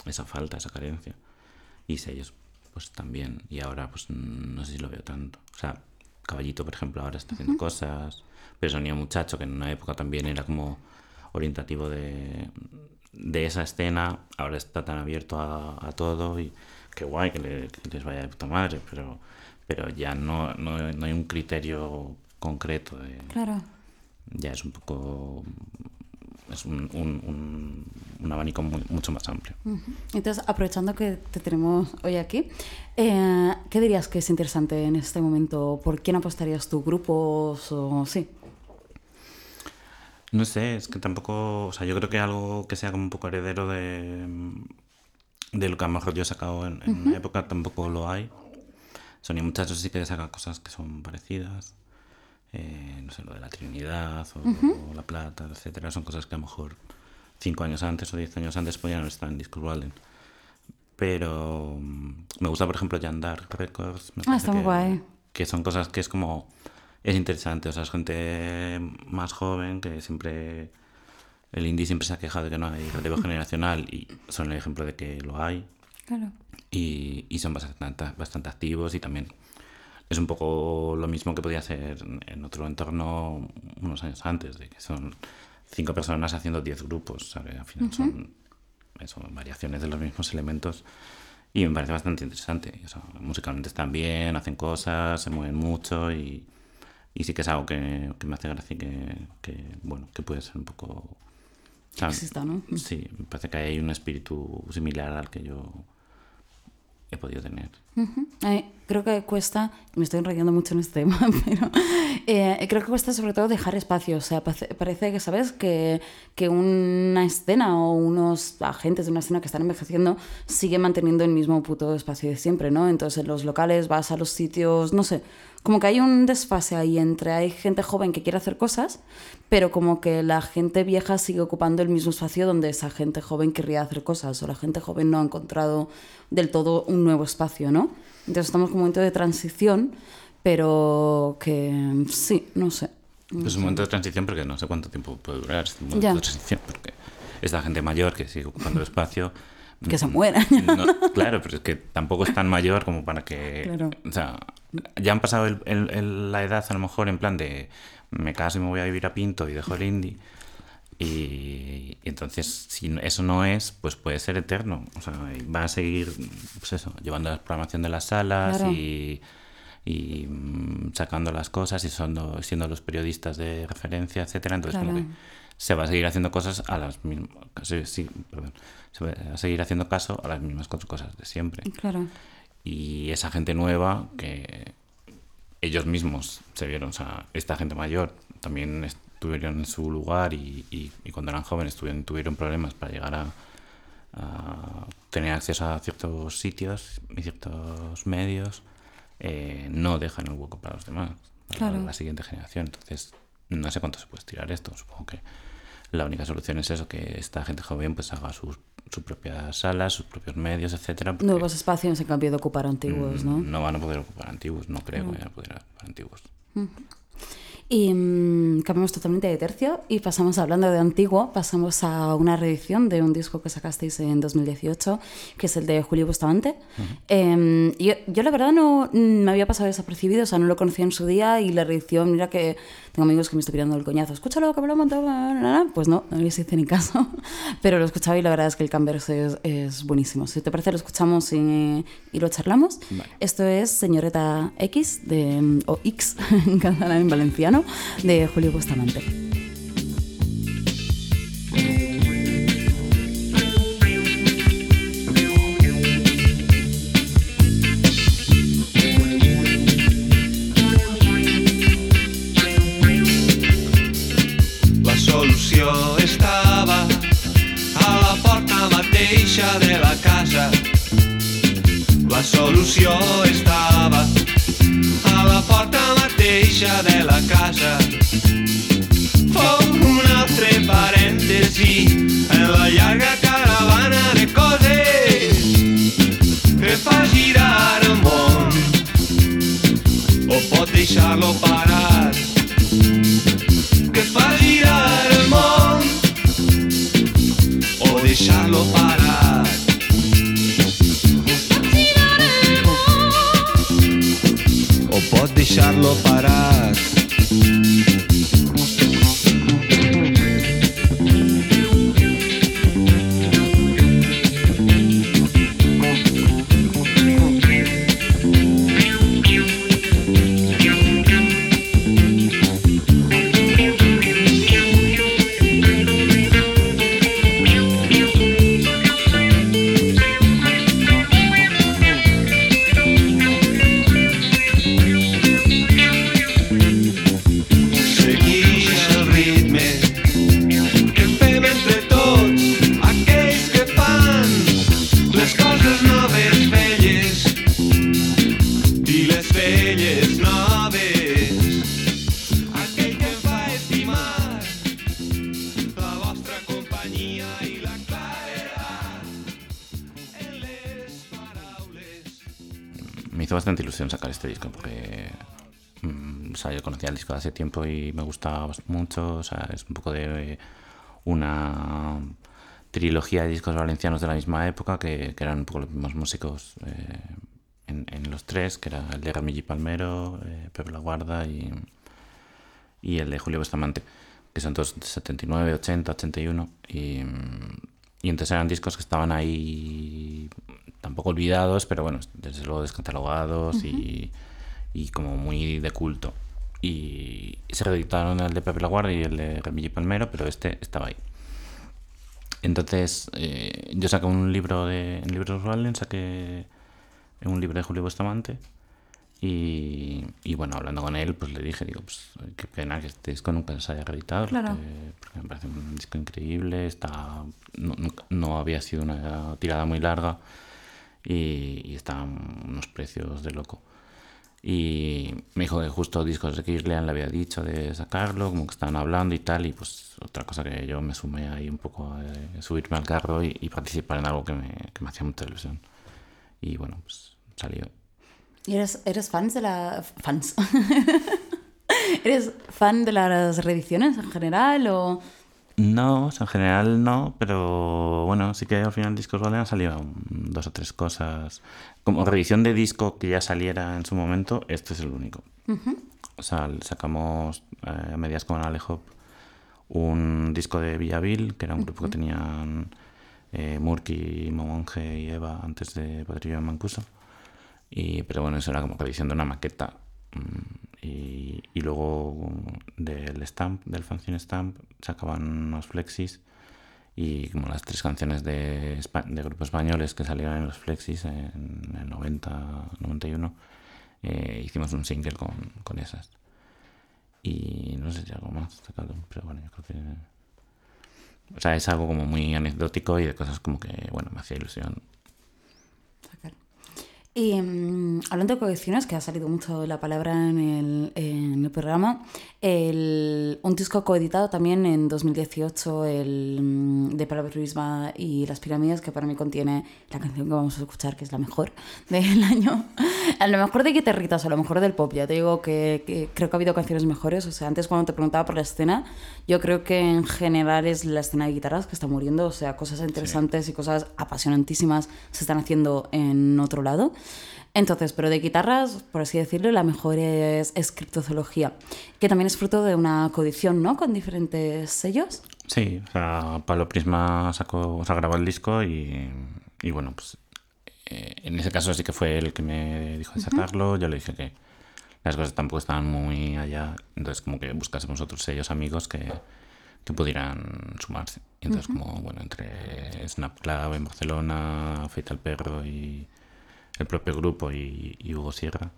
esa falta, esa carencia. Y sellos, pues también. Y ahora, pues no sé si lo veo tanto. O sea, Caballito, por ejemplo, ahora está haciendo cosas. Pero Sonía Muchacho, que en una época también era como orientativo de, de esa escena, ahora está tan abierto a, a todo y qué guay que, le- que les vaya de puta madre, pero, pero ya no, no, no hay un criterio concreto. De, Claro. ya es un poco. Es un, un, un, un abanico muy- mucho más amplio. Entonces, aprovechando que te tenemos hoy aquí, eh, ¿qué dirías que es interesante en este momento? ¿Por quién apostarías tú? ¿Grupos o sí? No sé, es que tampoco. O sea, yo creo que algo que sea como un poco heredero de. de lo que a lo mejor yo he sacado en, en una época tampoco lo hay. Sonia Muchachos sí que saca cosas que son parecidas. Eh, no sé, lo de la Trinidad o, o La Plata, etcétera. Son cosas que a lo mejor cinco años antes o diez años antes podían estar en Discos Walden. pero mm, me gusta, por ejemplo, Yandar Records. me Ah, está muy que- guay. Que son cosas que es como. Es interesante, o sea, es gente más joven que siempre. El indie siempre se ha quejado de que no hay relevo generacional y son el ejemplo de que lo hay Claro. y, y son bastante, bastante activos y también es un poco lo mismo que podía ser en otro entorno unos años antes, de que son cinco personas haciendo diez grupos, ¿sabes? Al final son, son variaciones de los mismos elementos y me parece bastante interesante. O sea, musicalmente están bien, hacen cosas, se mueven mucho y, y sí que es algo que, que me hace gracia y que, que, bueno, que puede ser un poco... Exista, ¿no? Sí, me parece que hay un espíritu similar al que yo he podido tener. Eh, creo que cuesta, me estoy enrollando mucho en este tema, <laughs> pero eh, creo que cuesta sobre todo dejar espacio. O sea, parece, parece que, ¿sabes? Que, que una escena o unos agentes de una escena que están envejeciendo sigue manteniendo el mismo puto espacio de siempre, ¿no? Entonces en los locales vas a los sitios, no sé, como que hay un desfase ahí entre hay gente joven que quiere hacer cosas, pero como que la gente vieja sigue ocupando el mismo espacio donde esa gente joven querría hacer cosas o la gente joven no ha encontrado del todo un nuevo espacio, ¿no? Entonces estamos como en un momento de transición, pero que sí, no sé. Es un momento de transición porque no sé cuánto tiempo puede durar este momento Ya. de transición, porque esta gente mayor que sigue ocupando el espacio... Que se mueran. <laughs> no- claro, pero es que tampoco es tan mayor como para que... Claro. O sea, ya han pasado el- el- el- la edad a lo mejor en plan de me caso y me voy a vivir a Pinto y dejo el indie. Y, y entonces, si eso no es, pues puede ser eterno. O sea, va a seguir, pues eso, llevando la programación de las salas Claro. y, y, mm, sacando las cosas y siendo, siendo los periodistas de referencia, etcétera. Entonces, como que se va a seguir haciendo cosas a las mismas. Sí, sí, perdón. Se va a seguir haciendo caso a las mismas cos- cosas de siempre. Claro. Y esa gente nueva que ellos mismos se vieron, o sea, esta gente mayor también estuvieron en su lugar y, y- y cuando eran jóvenes tuvieron, tuvieron problemas para llegar a, a tener acceso a ciertos sitios y ciertos medios, eh, no dejan el hueco para los demás, para Claro. la siguiente generación. Entonces, no sé cuánto se puede estirar esto, supongo que la única solución es eso, que esta gente joven pues haga sus, sus propias salas, sus propios medios, etcétera. Nuevos espacios en cambio de ocupar antiguos, ¿no? no van a poder ocupar antiguos, no creo que vayan a poder ocupar antiguos. Y mm, cambiamos totalmente de tercio y pasamos hablando de antiguo, pasamos a una reedición de un disco que sacasteis en 2018, que es el de Julio Bustamante. Em, yo, yo la verdad no mm, me había pasado desapercibido, o sea, no lo conocía en su día y la reedición, mira que tengo amigos que me estuvieron dando el coñazo, escúchalo, que me lo montado, na, na, na". pues no, no les hice ni caso, <laughs> pero lo escuchaba y la verdad es que el Canverso es, es buenísimo. Si te parece, lo escuchamos y, y lo charlamos. Vale. Esto es Señorita X, de, o X <laughs> en catalán en valenciano, de Julio Bustamante. Hizo bastante ilusión sacar este disco porque mm, sea, yo conocía el disco de hace tiempo y me gustaba mucho. O sea, es un poco de una trilogía de discos valencianos de la misma época que, eran un poco los mismos músicos eh, en, los tres, que era el de Ramilli Palmero, eh, Pepe La Guarda y, y el de Julio Bustamante, que son todos de 79, 80, 81. Y, mm, y entonces eran discos que estaban ahí tampoco olvidados, pero bueno, desde luego descatalogados y, y como muy de culto. Y, se reeditaron el de Pepe La Guardia y el de Remigio Palmero, pero este estaba ahí. Entonces, eh, yo saqué un libro de. En Libros Walden saqué un libro de Julio Bustamante. Y, y bueno, hablando con él, pues le dije, digo, pues qué pena que este disco nunca se haya reeditado. Claro. Porque, porque me parece un disco increíble. Está, no, no había sido una tirada muy larga. Y, y estaban unos precios de loco. Y me dijo que justo discos de Kirlian le había dicho de sacarlo, como que estaban hablando y tal, y pues otra cosa que yo me sumé ahí un poco a subirme al carro y, y participar en algo que me, que me hacía mucha ilusión. Y bueno, pues salió. ¿Y eres, eres fans de la... fans? <laughs> ¿Eres fan de las reediciones en general o...? No, o sea, en general no, pero bueno, sí que al final Discos Valen han salido dos o tres cosas. Como revisión de disco que ya saliera en su momento, este es el único. O sea, sacamos eh, a medias con Alejo un disco de Villavil, que era un grupo que tenían eh, Murky, Momonje y Eva antes de Patrillo de Mancuso. Y, pero bueno, eso era como revisión de una maqueta. mm, Y, luego del Stamp, del fanzine Stamp, sacaban unos flexis y como las tres canciones de, de grupos españoles que salieron en los flexis en el 90, 91, eh, hicimos un single con, con esas. Y no sé si algo más sacado, pero bueno, yo creo que... O sea, es algo como muy anecdótico y de cosas como que, bueno, me hacía ilusión. sacar? Y mm, hablando de colecciones, que ha salido mucho la palabra en el, en el programa, el- un disco coeditado también en 2018, el mm, de Pablo y Las Pirámides, que para mí contiene la canción que vamos a escuchar, que es la mejor <laughs> del año. A lo mejor de guitarritas, a lo mejor del pop, ya te digo que, que creo que ha habido canciones mejores. O sea, antes cuando te preguntaba por la escena, yo creo que en general es la escena de guitarras que está muriendo. O sea, cosas interesantes y cosas apasionantísimas se están haciendo en otro lado. Entonces, pero de guitarras, por así decirlo, la mejor es, es Criptozoología, que también es fruto de una coedición, ¿no? Con diferentes sellos. Sí, o sea, Pablo Prisma sacó, o sea, grabó el disco y, y bueno, pues eh, en ese caso sí que fue él que me dijo de sacarlo. Yo le dije que las cosas tampoco estaban muy allá, entonces como que buscásemos otros sellos amigos que, que pudieran sumarse. Entonces como, bueno, entre Snap Club en Barcelona, Feita al Perro y el propio grupo y, y Hugo Sierra,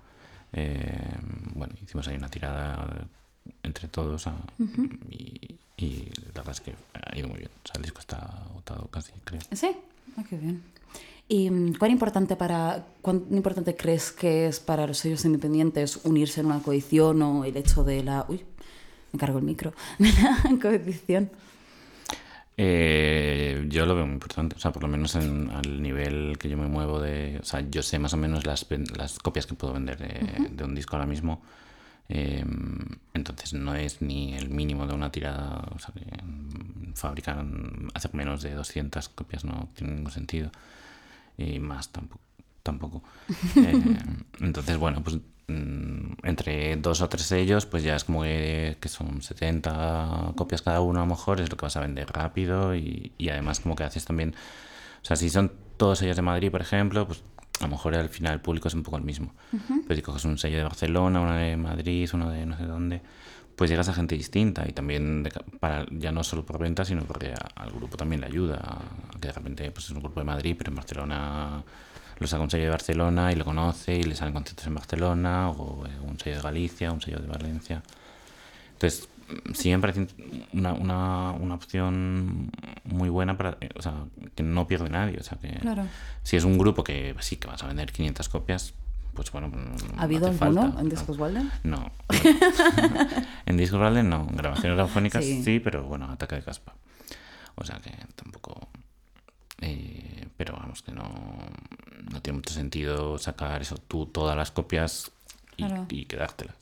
eh, bueno, hicimos ahí una tirada entre todos a- y, y la verdad es que ha ido muy bien. O sea, el disco está agotado casi, creo. Sí, ah, qué bien. ¿Y mm, cuán importante, para, cuán importante crees que es para los sellos independientes unirse en una coedición o el hecho de la... Uy, me cargo el micro. <laughs> De la coedición. Eh, yo lo veo muy importante, o sea, por lo menos en, al nivel que yo me muevo de, o sea, yo sé más o menos las, las copias que puedo vender de, de un disco ahora mismo, eh, entonces no es ni el mínimo de una tirada, o sea, que fabrican, hacer menos de 200 copias no tiene ningún sentido, y más tampoco. tampoco. <laughs> Eh, entonces, bueno, pues entre dos o tres de ellos, pues ya es como que, que son 70 copias cada uno a lo mejor, es lo que vas a vender rápido y, y además como que haces también, o sea, si son todos ellos de Madrid, por ejemplo, pues a lo mejor al final el público es un poco el mismo. Pero si coges un sello de Barcelona, uno de Madrid, uno de no sé dónde, pues llegas a gente distinta y también de para, ya no solo por venta, sino porque a- al grupo también le ayuda. a que de repente pues, es un grupo de Madrid, pero en Barcelona lo saca un sello de Barcelona y lo conoce y le salen conciertos en Barcelona, o eh, un sello de Galicia, un sello de Valencia. Entonces, mm, sí me parece una, una, una opción muy buena para, eh, o sea, que no pierde nadie. O sea, que Claro. si es un grupo que sí que vas a vender 500 copias, pues bueno, mm, ¿Ha habido hace alguno falta. en Discos Walden? No. <laughs> en Discos Walden no. En grabaciones <laughs> radiofónicas Sí. sí. pero bueno, ataque de caspa. O sea que tampoco. Eh, pero vamos, que no. no tiene mucho sentido sacar eso, tú todas las copias y, Claro. y quedártelas.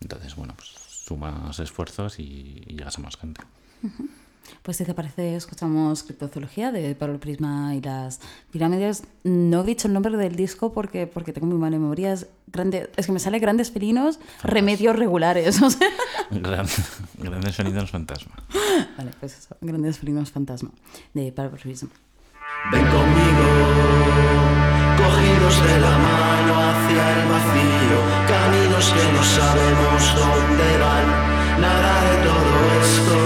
Entonces, bueno, pues sumas esfuerzos y, y llegas a más gente. Pues si te parece, escuchamos Criptozoología de Pablo Prisma y las pirámides. No he dicho el nombre del disco porque, porque tengo muy mala memoria. Es, grande, es que me sale Grandes Felinos, Remedios Regulares. O sea, <laughs> Gran- grandes sonidos fantasma. vale, pues eso, Grandes Felinos Fantasma de Pablo Prisma. Ven conmigo, cogidos de la mano hacia el vacío, caminos que no sabemos dónde van. Nada de todo esto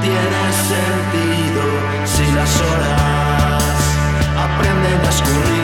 tiene sentido si las horas aprenden a escurrirse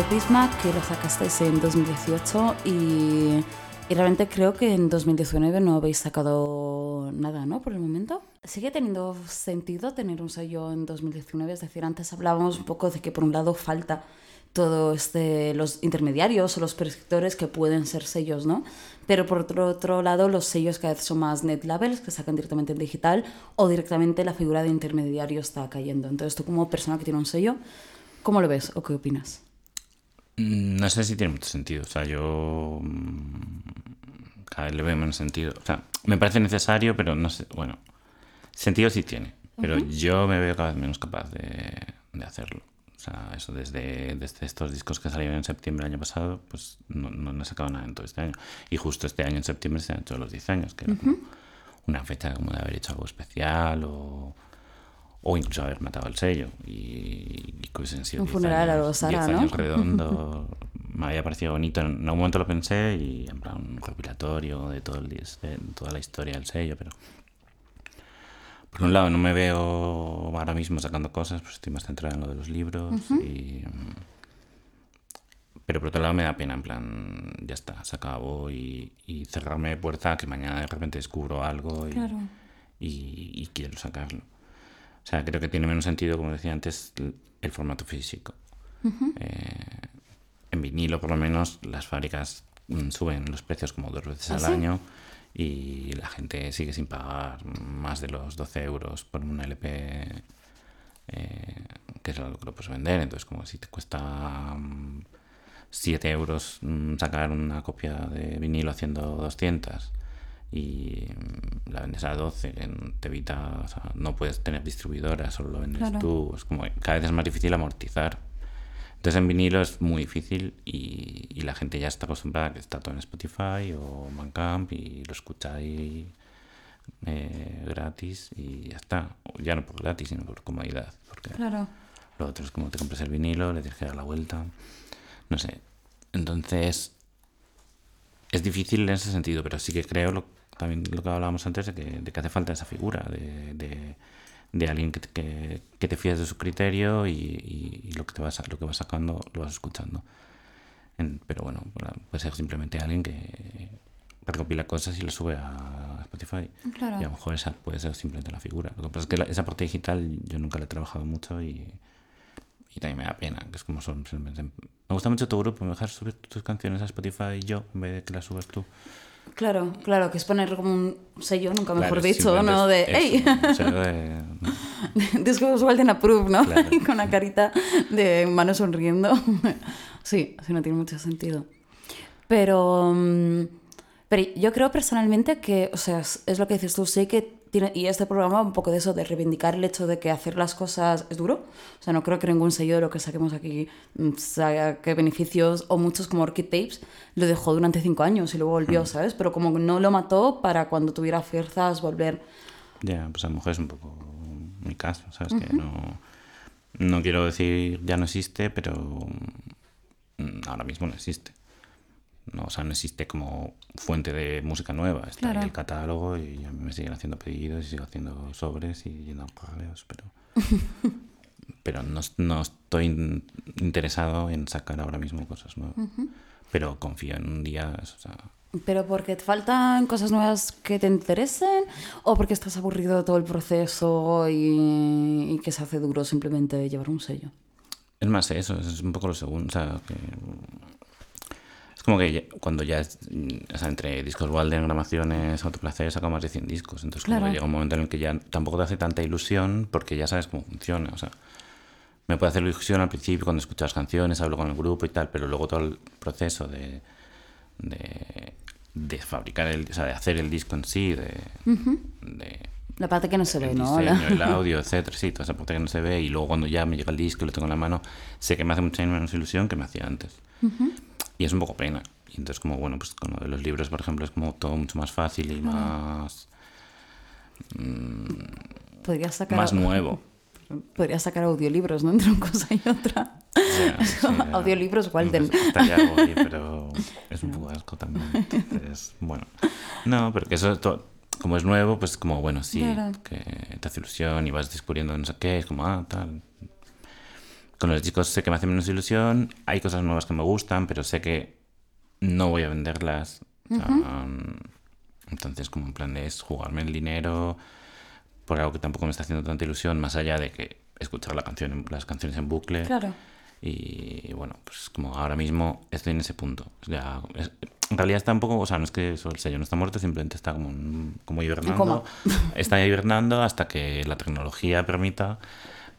Que lo sacasteis en 2018 y, y realmente creo que en 2019 no habéis sacado nada, ¿no? Por el momento. ¿Sigue teniendo sentido tener un sello en 2019? Es decir, antes hablábamos un poco de que por un lado falta todo este, los intermediarios o los prescriptores que pueden ser sellos, ¿no? Pero por otro, otro lado, los sellos cada vez son más net labels que sacan directamente en digital o directamente la figura de intermediario está cayendo. Entonces, tú como persona que tiene un sello, ¿cómo lo ves o qué opinas? Mm, No sé si tiene mucho sentido. O sea, yo mm, cada vez le veo menos sentido. O sea, me parece necesario, pero no sé. Bueno, sentido sí tiene. Pero yo me veo cada vez menos capaz de, de hacerlo. O sea, eso desde, desde estos discos que salieron en septiembre del año pasado, pues no, no, no he sacado nada en todo este año. Y justo este año, en septiembre, se han hecho los 10 años, que era como una fecha como de haber hecho algo especial o, o incluso haber matado el sello. Y, y que hubiesen sido Un 10 funeral a años, lo Sara, 10 ¿no? redondo. <laughs> me había parecido bonito. En algún momento lo pensé y en plan un recopilatorio de, todo el, de toda la historia del sello, pero por un lado no me veo ahora mismo sacando cosas, pues estoy más centrado en lo de los libros y... Pero por otro lado me da pena, en plan, ya está, se acabó y, y cerrarme de puerta a que mañana de repente descubro algo y, Claro. y, y quiero sacarlo. O sea, creo que tiene menos sentido, como decía antes, el, formato físico. Eh, en vinilo, por lo menos, las fábricas mm, suben los precios como dos veces ¿Ah, al sí? año y la gente sigue sin pagar más de los 12 euros por un LP eh, que es lo que lo puedes vender. Entonces, como si te cuesta mm, 7 euros mm, sacar una copia de vinilo haciendo 200 y mm, la vendes a 12, que te evita, o sea, no puedes tener distribuidora, solo lo vendes Claro. tú. Es como que cada vez es más difícil amortizar. Entonces en vinilo es muy difícil y, y la gente ya está acostumbrada a que está todo en Spotify o Bandcamp y lo escucha ahí eh, gratis y ya está. O Ya no por gratis, sino por comodidad. Porque Claro. lo otro es como te compras el vinilo, le tienes que dar la vuelta. No sé. Entonces, es difícil en ese sentido, pero sí que creo lo, también lo que hablábamos antes de que, de que hace falta esa figura de, de, de alguien que, te- que, que te fíes de su criterio y, y- y lo que te vas lo que vas sacando lo vas escuchando. En- pero bueno, puede ser simplemente alguien que recopila cosas y lo sube a Spotify. Claro. Y a lo mejor esa puede ser simplemente la figura. Lo que pasa es que la- esa parte digital yo nunca la he trabajado mucho y, y también me da pena, que es como son... simplemente- Me gusta mucho tu grupo, me dejas subir tus canciones a Spotify yo, en vez de que las subas tú. Claro, claro, que es poner como un sello, nunca mejor Claro, dicho, ¿no? De, ¡hey! de- <laughs> Discos Walden Approve, ¿no? Claro. <laughs> Con una carita de mano sonriendo. <laughs> sí, sí, no tiene mucho sentido. Pero, mm, pero yo creo personalmente que, o sea, es, es lo que dices tú, sé que tiene, y este programa un poco de eso, de reivindicar el hecho de que hacer las cosas es duro. O sea, no creo que ningún sello de lo que saquemos aquí mm, saque beneficios, o muchos como Orchid Tapes, lo dejó durante cinco años y luego volvió, ¿sabes? Pero como no lo mató para cuando tuviera fuerzas volver. Ya, pues a lo mejor es un poco mi caso, ¿sabes? Que no, no quiero decir ya no existe, pero mm, ahora mismo no existe. No, o sea, no existe como fuente de música nueva. Está Claro. ahí el catálogo y a mí me siguen haciendo pedidos y sigo haciendo sobres y yendo a correos, pero... <laughs> pero no, no estoy in- interesado en sacar ahora mismo cosas nuevas. Pero confío en un día, o sea, ¿Pero porque te faltan cosas nuevas que te interesen? ¿O porque estás aburrido de todo el proceso y, y que se hace duro simplemente llevar un sello? Es más eso, es un poco lo segundo. O sea, que. Como que ya- cuando ya. es- O sea, entre discos Walden, grabaciones, autoplacer, he sacado más de 100 discos. Entonces, como Claro. que llega un momento en el que ya tampoco te hace tanta ilusión porque ya sabes cómo funciona. O sea, me puede hacer ilusión al principio cuando escucho las canciones, hablo con el grupo y tal, pero luego todo el proceso de. de, de fabricar el. O sea, de hacer el disco en sí, de. de La parte que no se ve, el ¿no? diseño, La- el audio, <laughs> etcétera, sí, toda esa parte que no se ve y luego cuando ya me llega el disco y lo tengo en la mano, sé que me hace mucha menos ilusión que me hacía antes. Y es un poco pena. Y entonces como, bueno, pues con lo de los libros, por ejemplo, es como todo mucho más fácil y más, Podrías sacar, más nuevo. Podrías sacar audiolibros, ¿no? Entre una cosa y otra. Sea, sí, <laughs> era- Audiolibros Walden. <laughs> Pero es un poco asco también. Entonces, bueno. No, pero que eso es todo- como es nuevo, pues como, bueno, sí, Claro. que te hace ilusión y vas descubriendo no sé qué, es como, ah, tal. Con los discos sé que me hacen menos ilusión, hay cosas nuevas que me gustan, pero sé que no voy a venderlas. O sea, entonces, como en plan de es jugarme el dinero por algo que tampoco me está haciendo tanta ilusión, más allá de que escuchar la canción, las canciones en bucle. Claro. Y bueno, pues como ahora mismo estoy en ese punto. Ya, es- en realidad está un poco, o sea, no es que el sello no está muerto, simplemente está como, como hibernando. Está hibernando hasta que la tecnología permita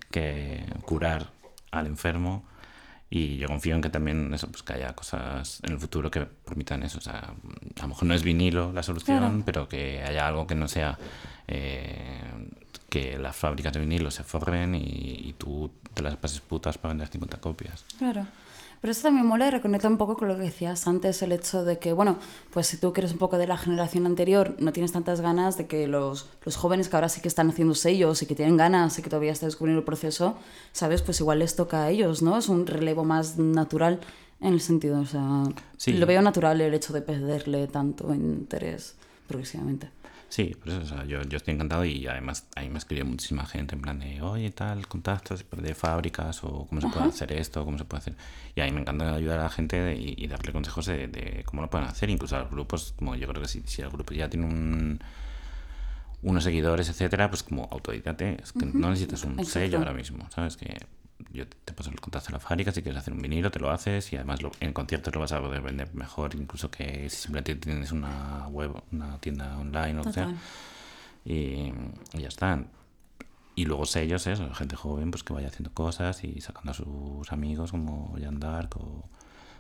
que curar al enfermo. Y yo confío en que también eso, pues que haya cosas en el futuro que permitan eso. O sea, a lo mejor no es vinilo la solución, Claro. pero que haya algo que no sea eh, que las fábricas de vinilo se forren y, y tú te las pases putas para vender 50 copias. Claro. Pero eso también mola y reconecta un poco con lo que decías antes, el hecho de que, bueno, pues si tú que eres un poco de la generación anterior, no tienes tantas ganas de que los, los jóvenes que ahora sí que están haciendo sellos y que tienen ganas y que todavía están descubriendo el proceso, ¿sabes? Pues igual les toca a ellos, ¿no? Es un relevo más natural en el sentido, o sea, Sí. lo veo natural el hecho de perderle tanto interés progresivamente. Sí, por eso, o sea, yo, yo estoy encantado y además ahí me escribió muchísima gente en plan de, oye, tal, contactos de fábricas o cómo se puede hacer esto, cómo se puede hacer. Y ahí me encanta ayudar a la gente de- y, y darle consejos de, de cómo lo pueden hacer, incluso a los grupos, como yo creo que si, si el grupo ya tiene un, unos seguidores, etcétera, pues como autodidate, es que no necesitas un Exacto. sello ahora mismo, ¿sabes? Que yo te paso el contacto de la fábrica, si quieres hacer un vinilo, te lo haces y además lo- en conciertos lo vas a poder vender mejor, incluso que si simplemente tienes una web, una tienda online o sea y, y ya está. Y luego sellos, eso, gente joven pues que vaya haciendo cosas y sacando a sus amigos como Jan Dark o,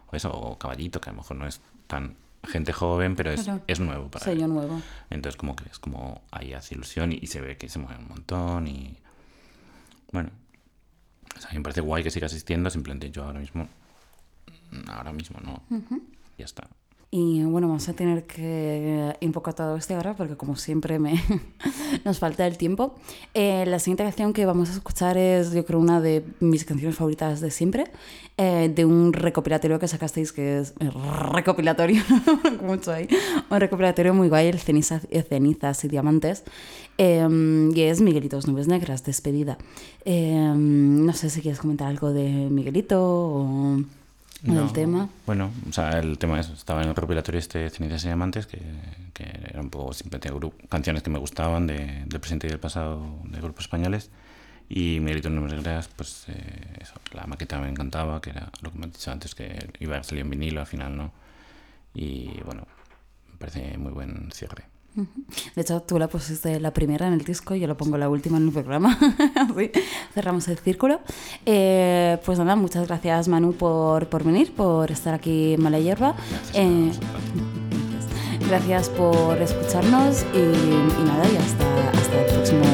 o eso, o Caballito, que a lo mejor no es tan gente joven, pero es, Claro. es nuevo para Sello él. nuevo. Entonces como que es como ahí hace ilusión y, y se ve que se mueve un montón y bueno, o sea, a mí me parece guay que siga asistiendo, simplemente yo ahora mismo, ahora mismo no, ya está. Y bueno, vamos a tener que invocar todo este ahora porque como siempre me <laughs> nos falta el tiempo. Eh, la siguiente canción que vamos a escuchar es yo creo una de mis canciones favoritas de siempre, eh, de un recopilatorio que sacasteis que es eh, recopilatorio, <laughs> mucho ahí, un recopilatorio muy guay, el Cenizas, eh, y Diamantes, eh, y es Miguelitos Nubes Negras, despedida. Eh, no sé si quieres comentar algo de Miguelito o, o del No, tema. Bueno, o sea, el tema es, estaba en el recopilatorio este Cenizas y Diamantes, que, que era un poco simplemente canciones que me gustaban de- del presente y del pasado de grupos españoles. Y No me creas, pues eh, eso, la maqueta me encantaba, que era lo que me has dicho antes, que iba a salir en vinilo, al final no. Y bueno, me parece muy buen cierre. De hecho, tú la pusiste la primera en el disco yo la pongo la última en el programa. <laughs> Así cerramos el círculo. Eh, pues nada, muchas gracias Manu por, por venir, por estar aquí en Mala Hierba. Gracias Eh, <laughs> gracias por escucharnos y, y nada, y hasta, hasta el próximo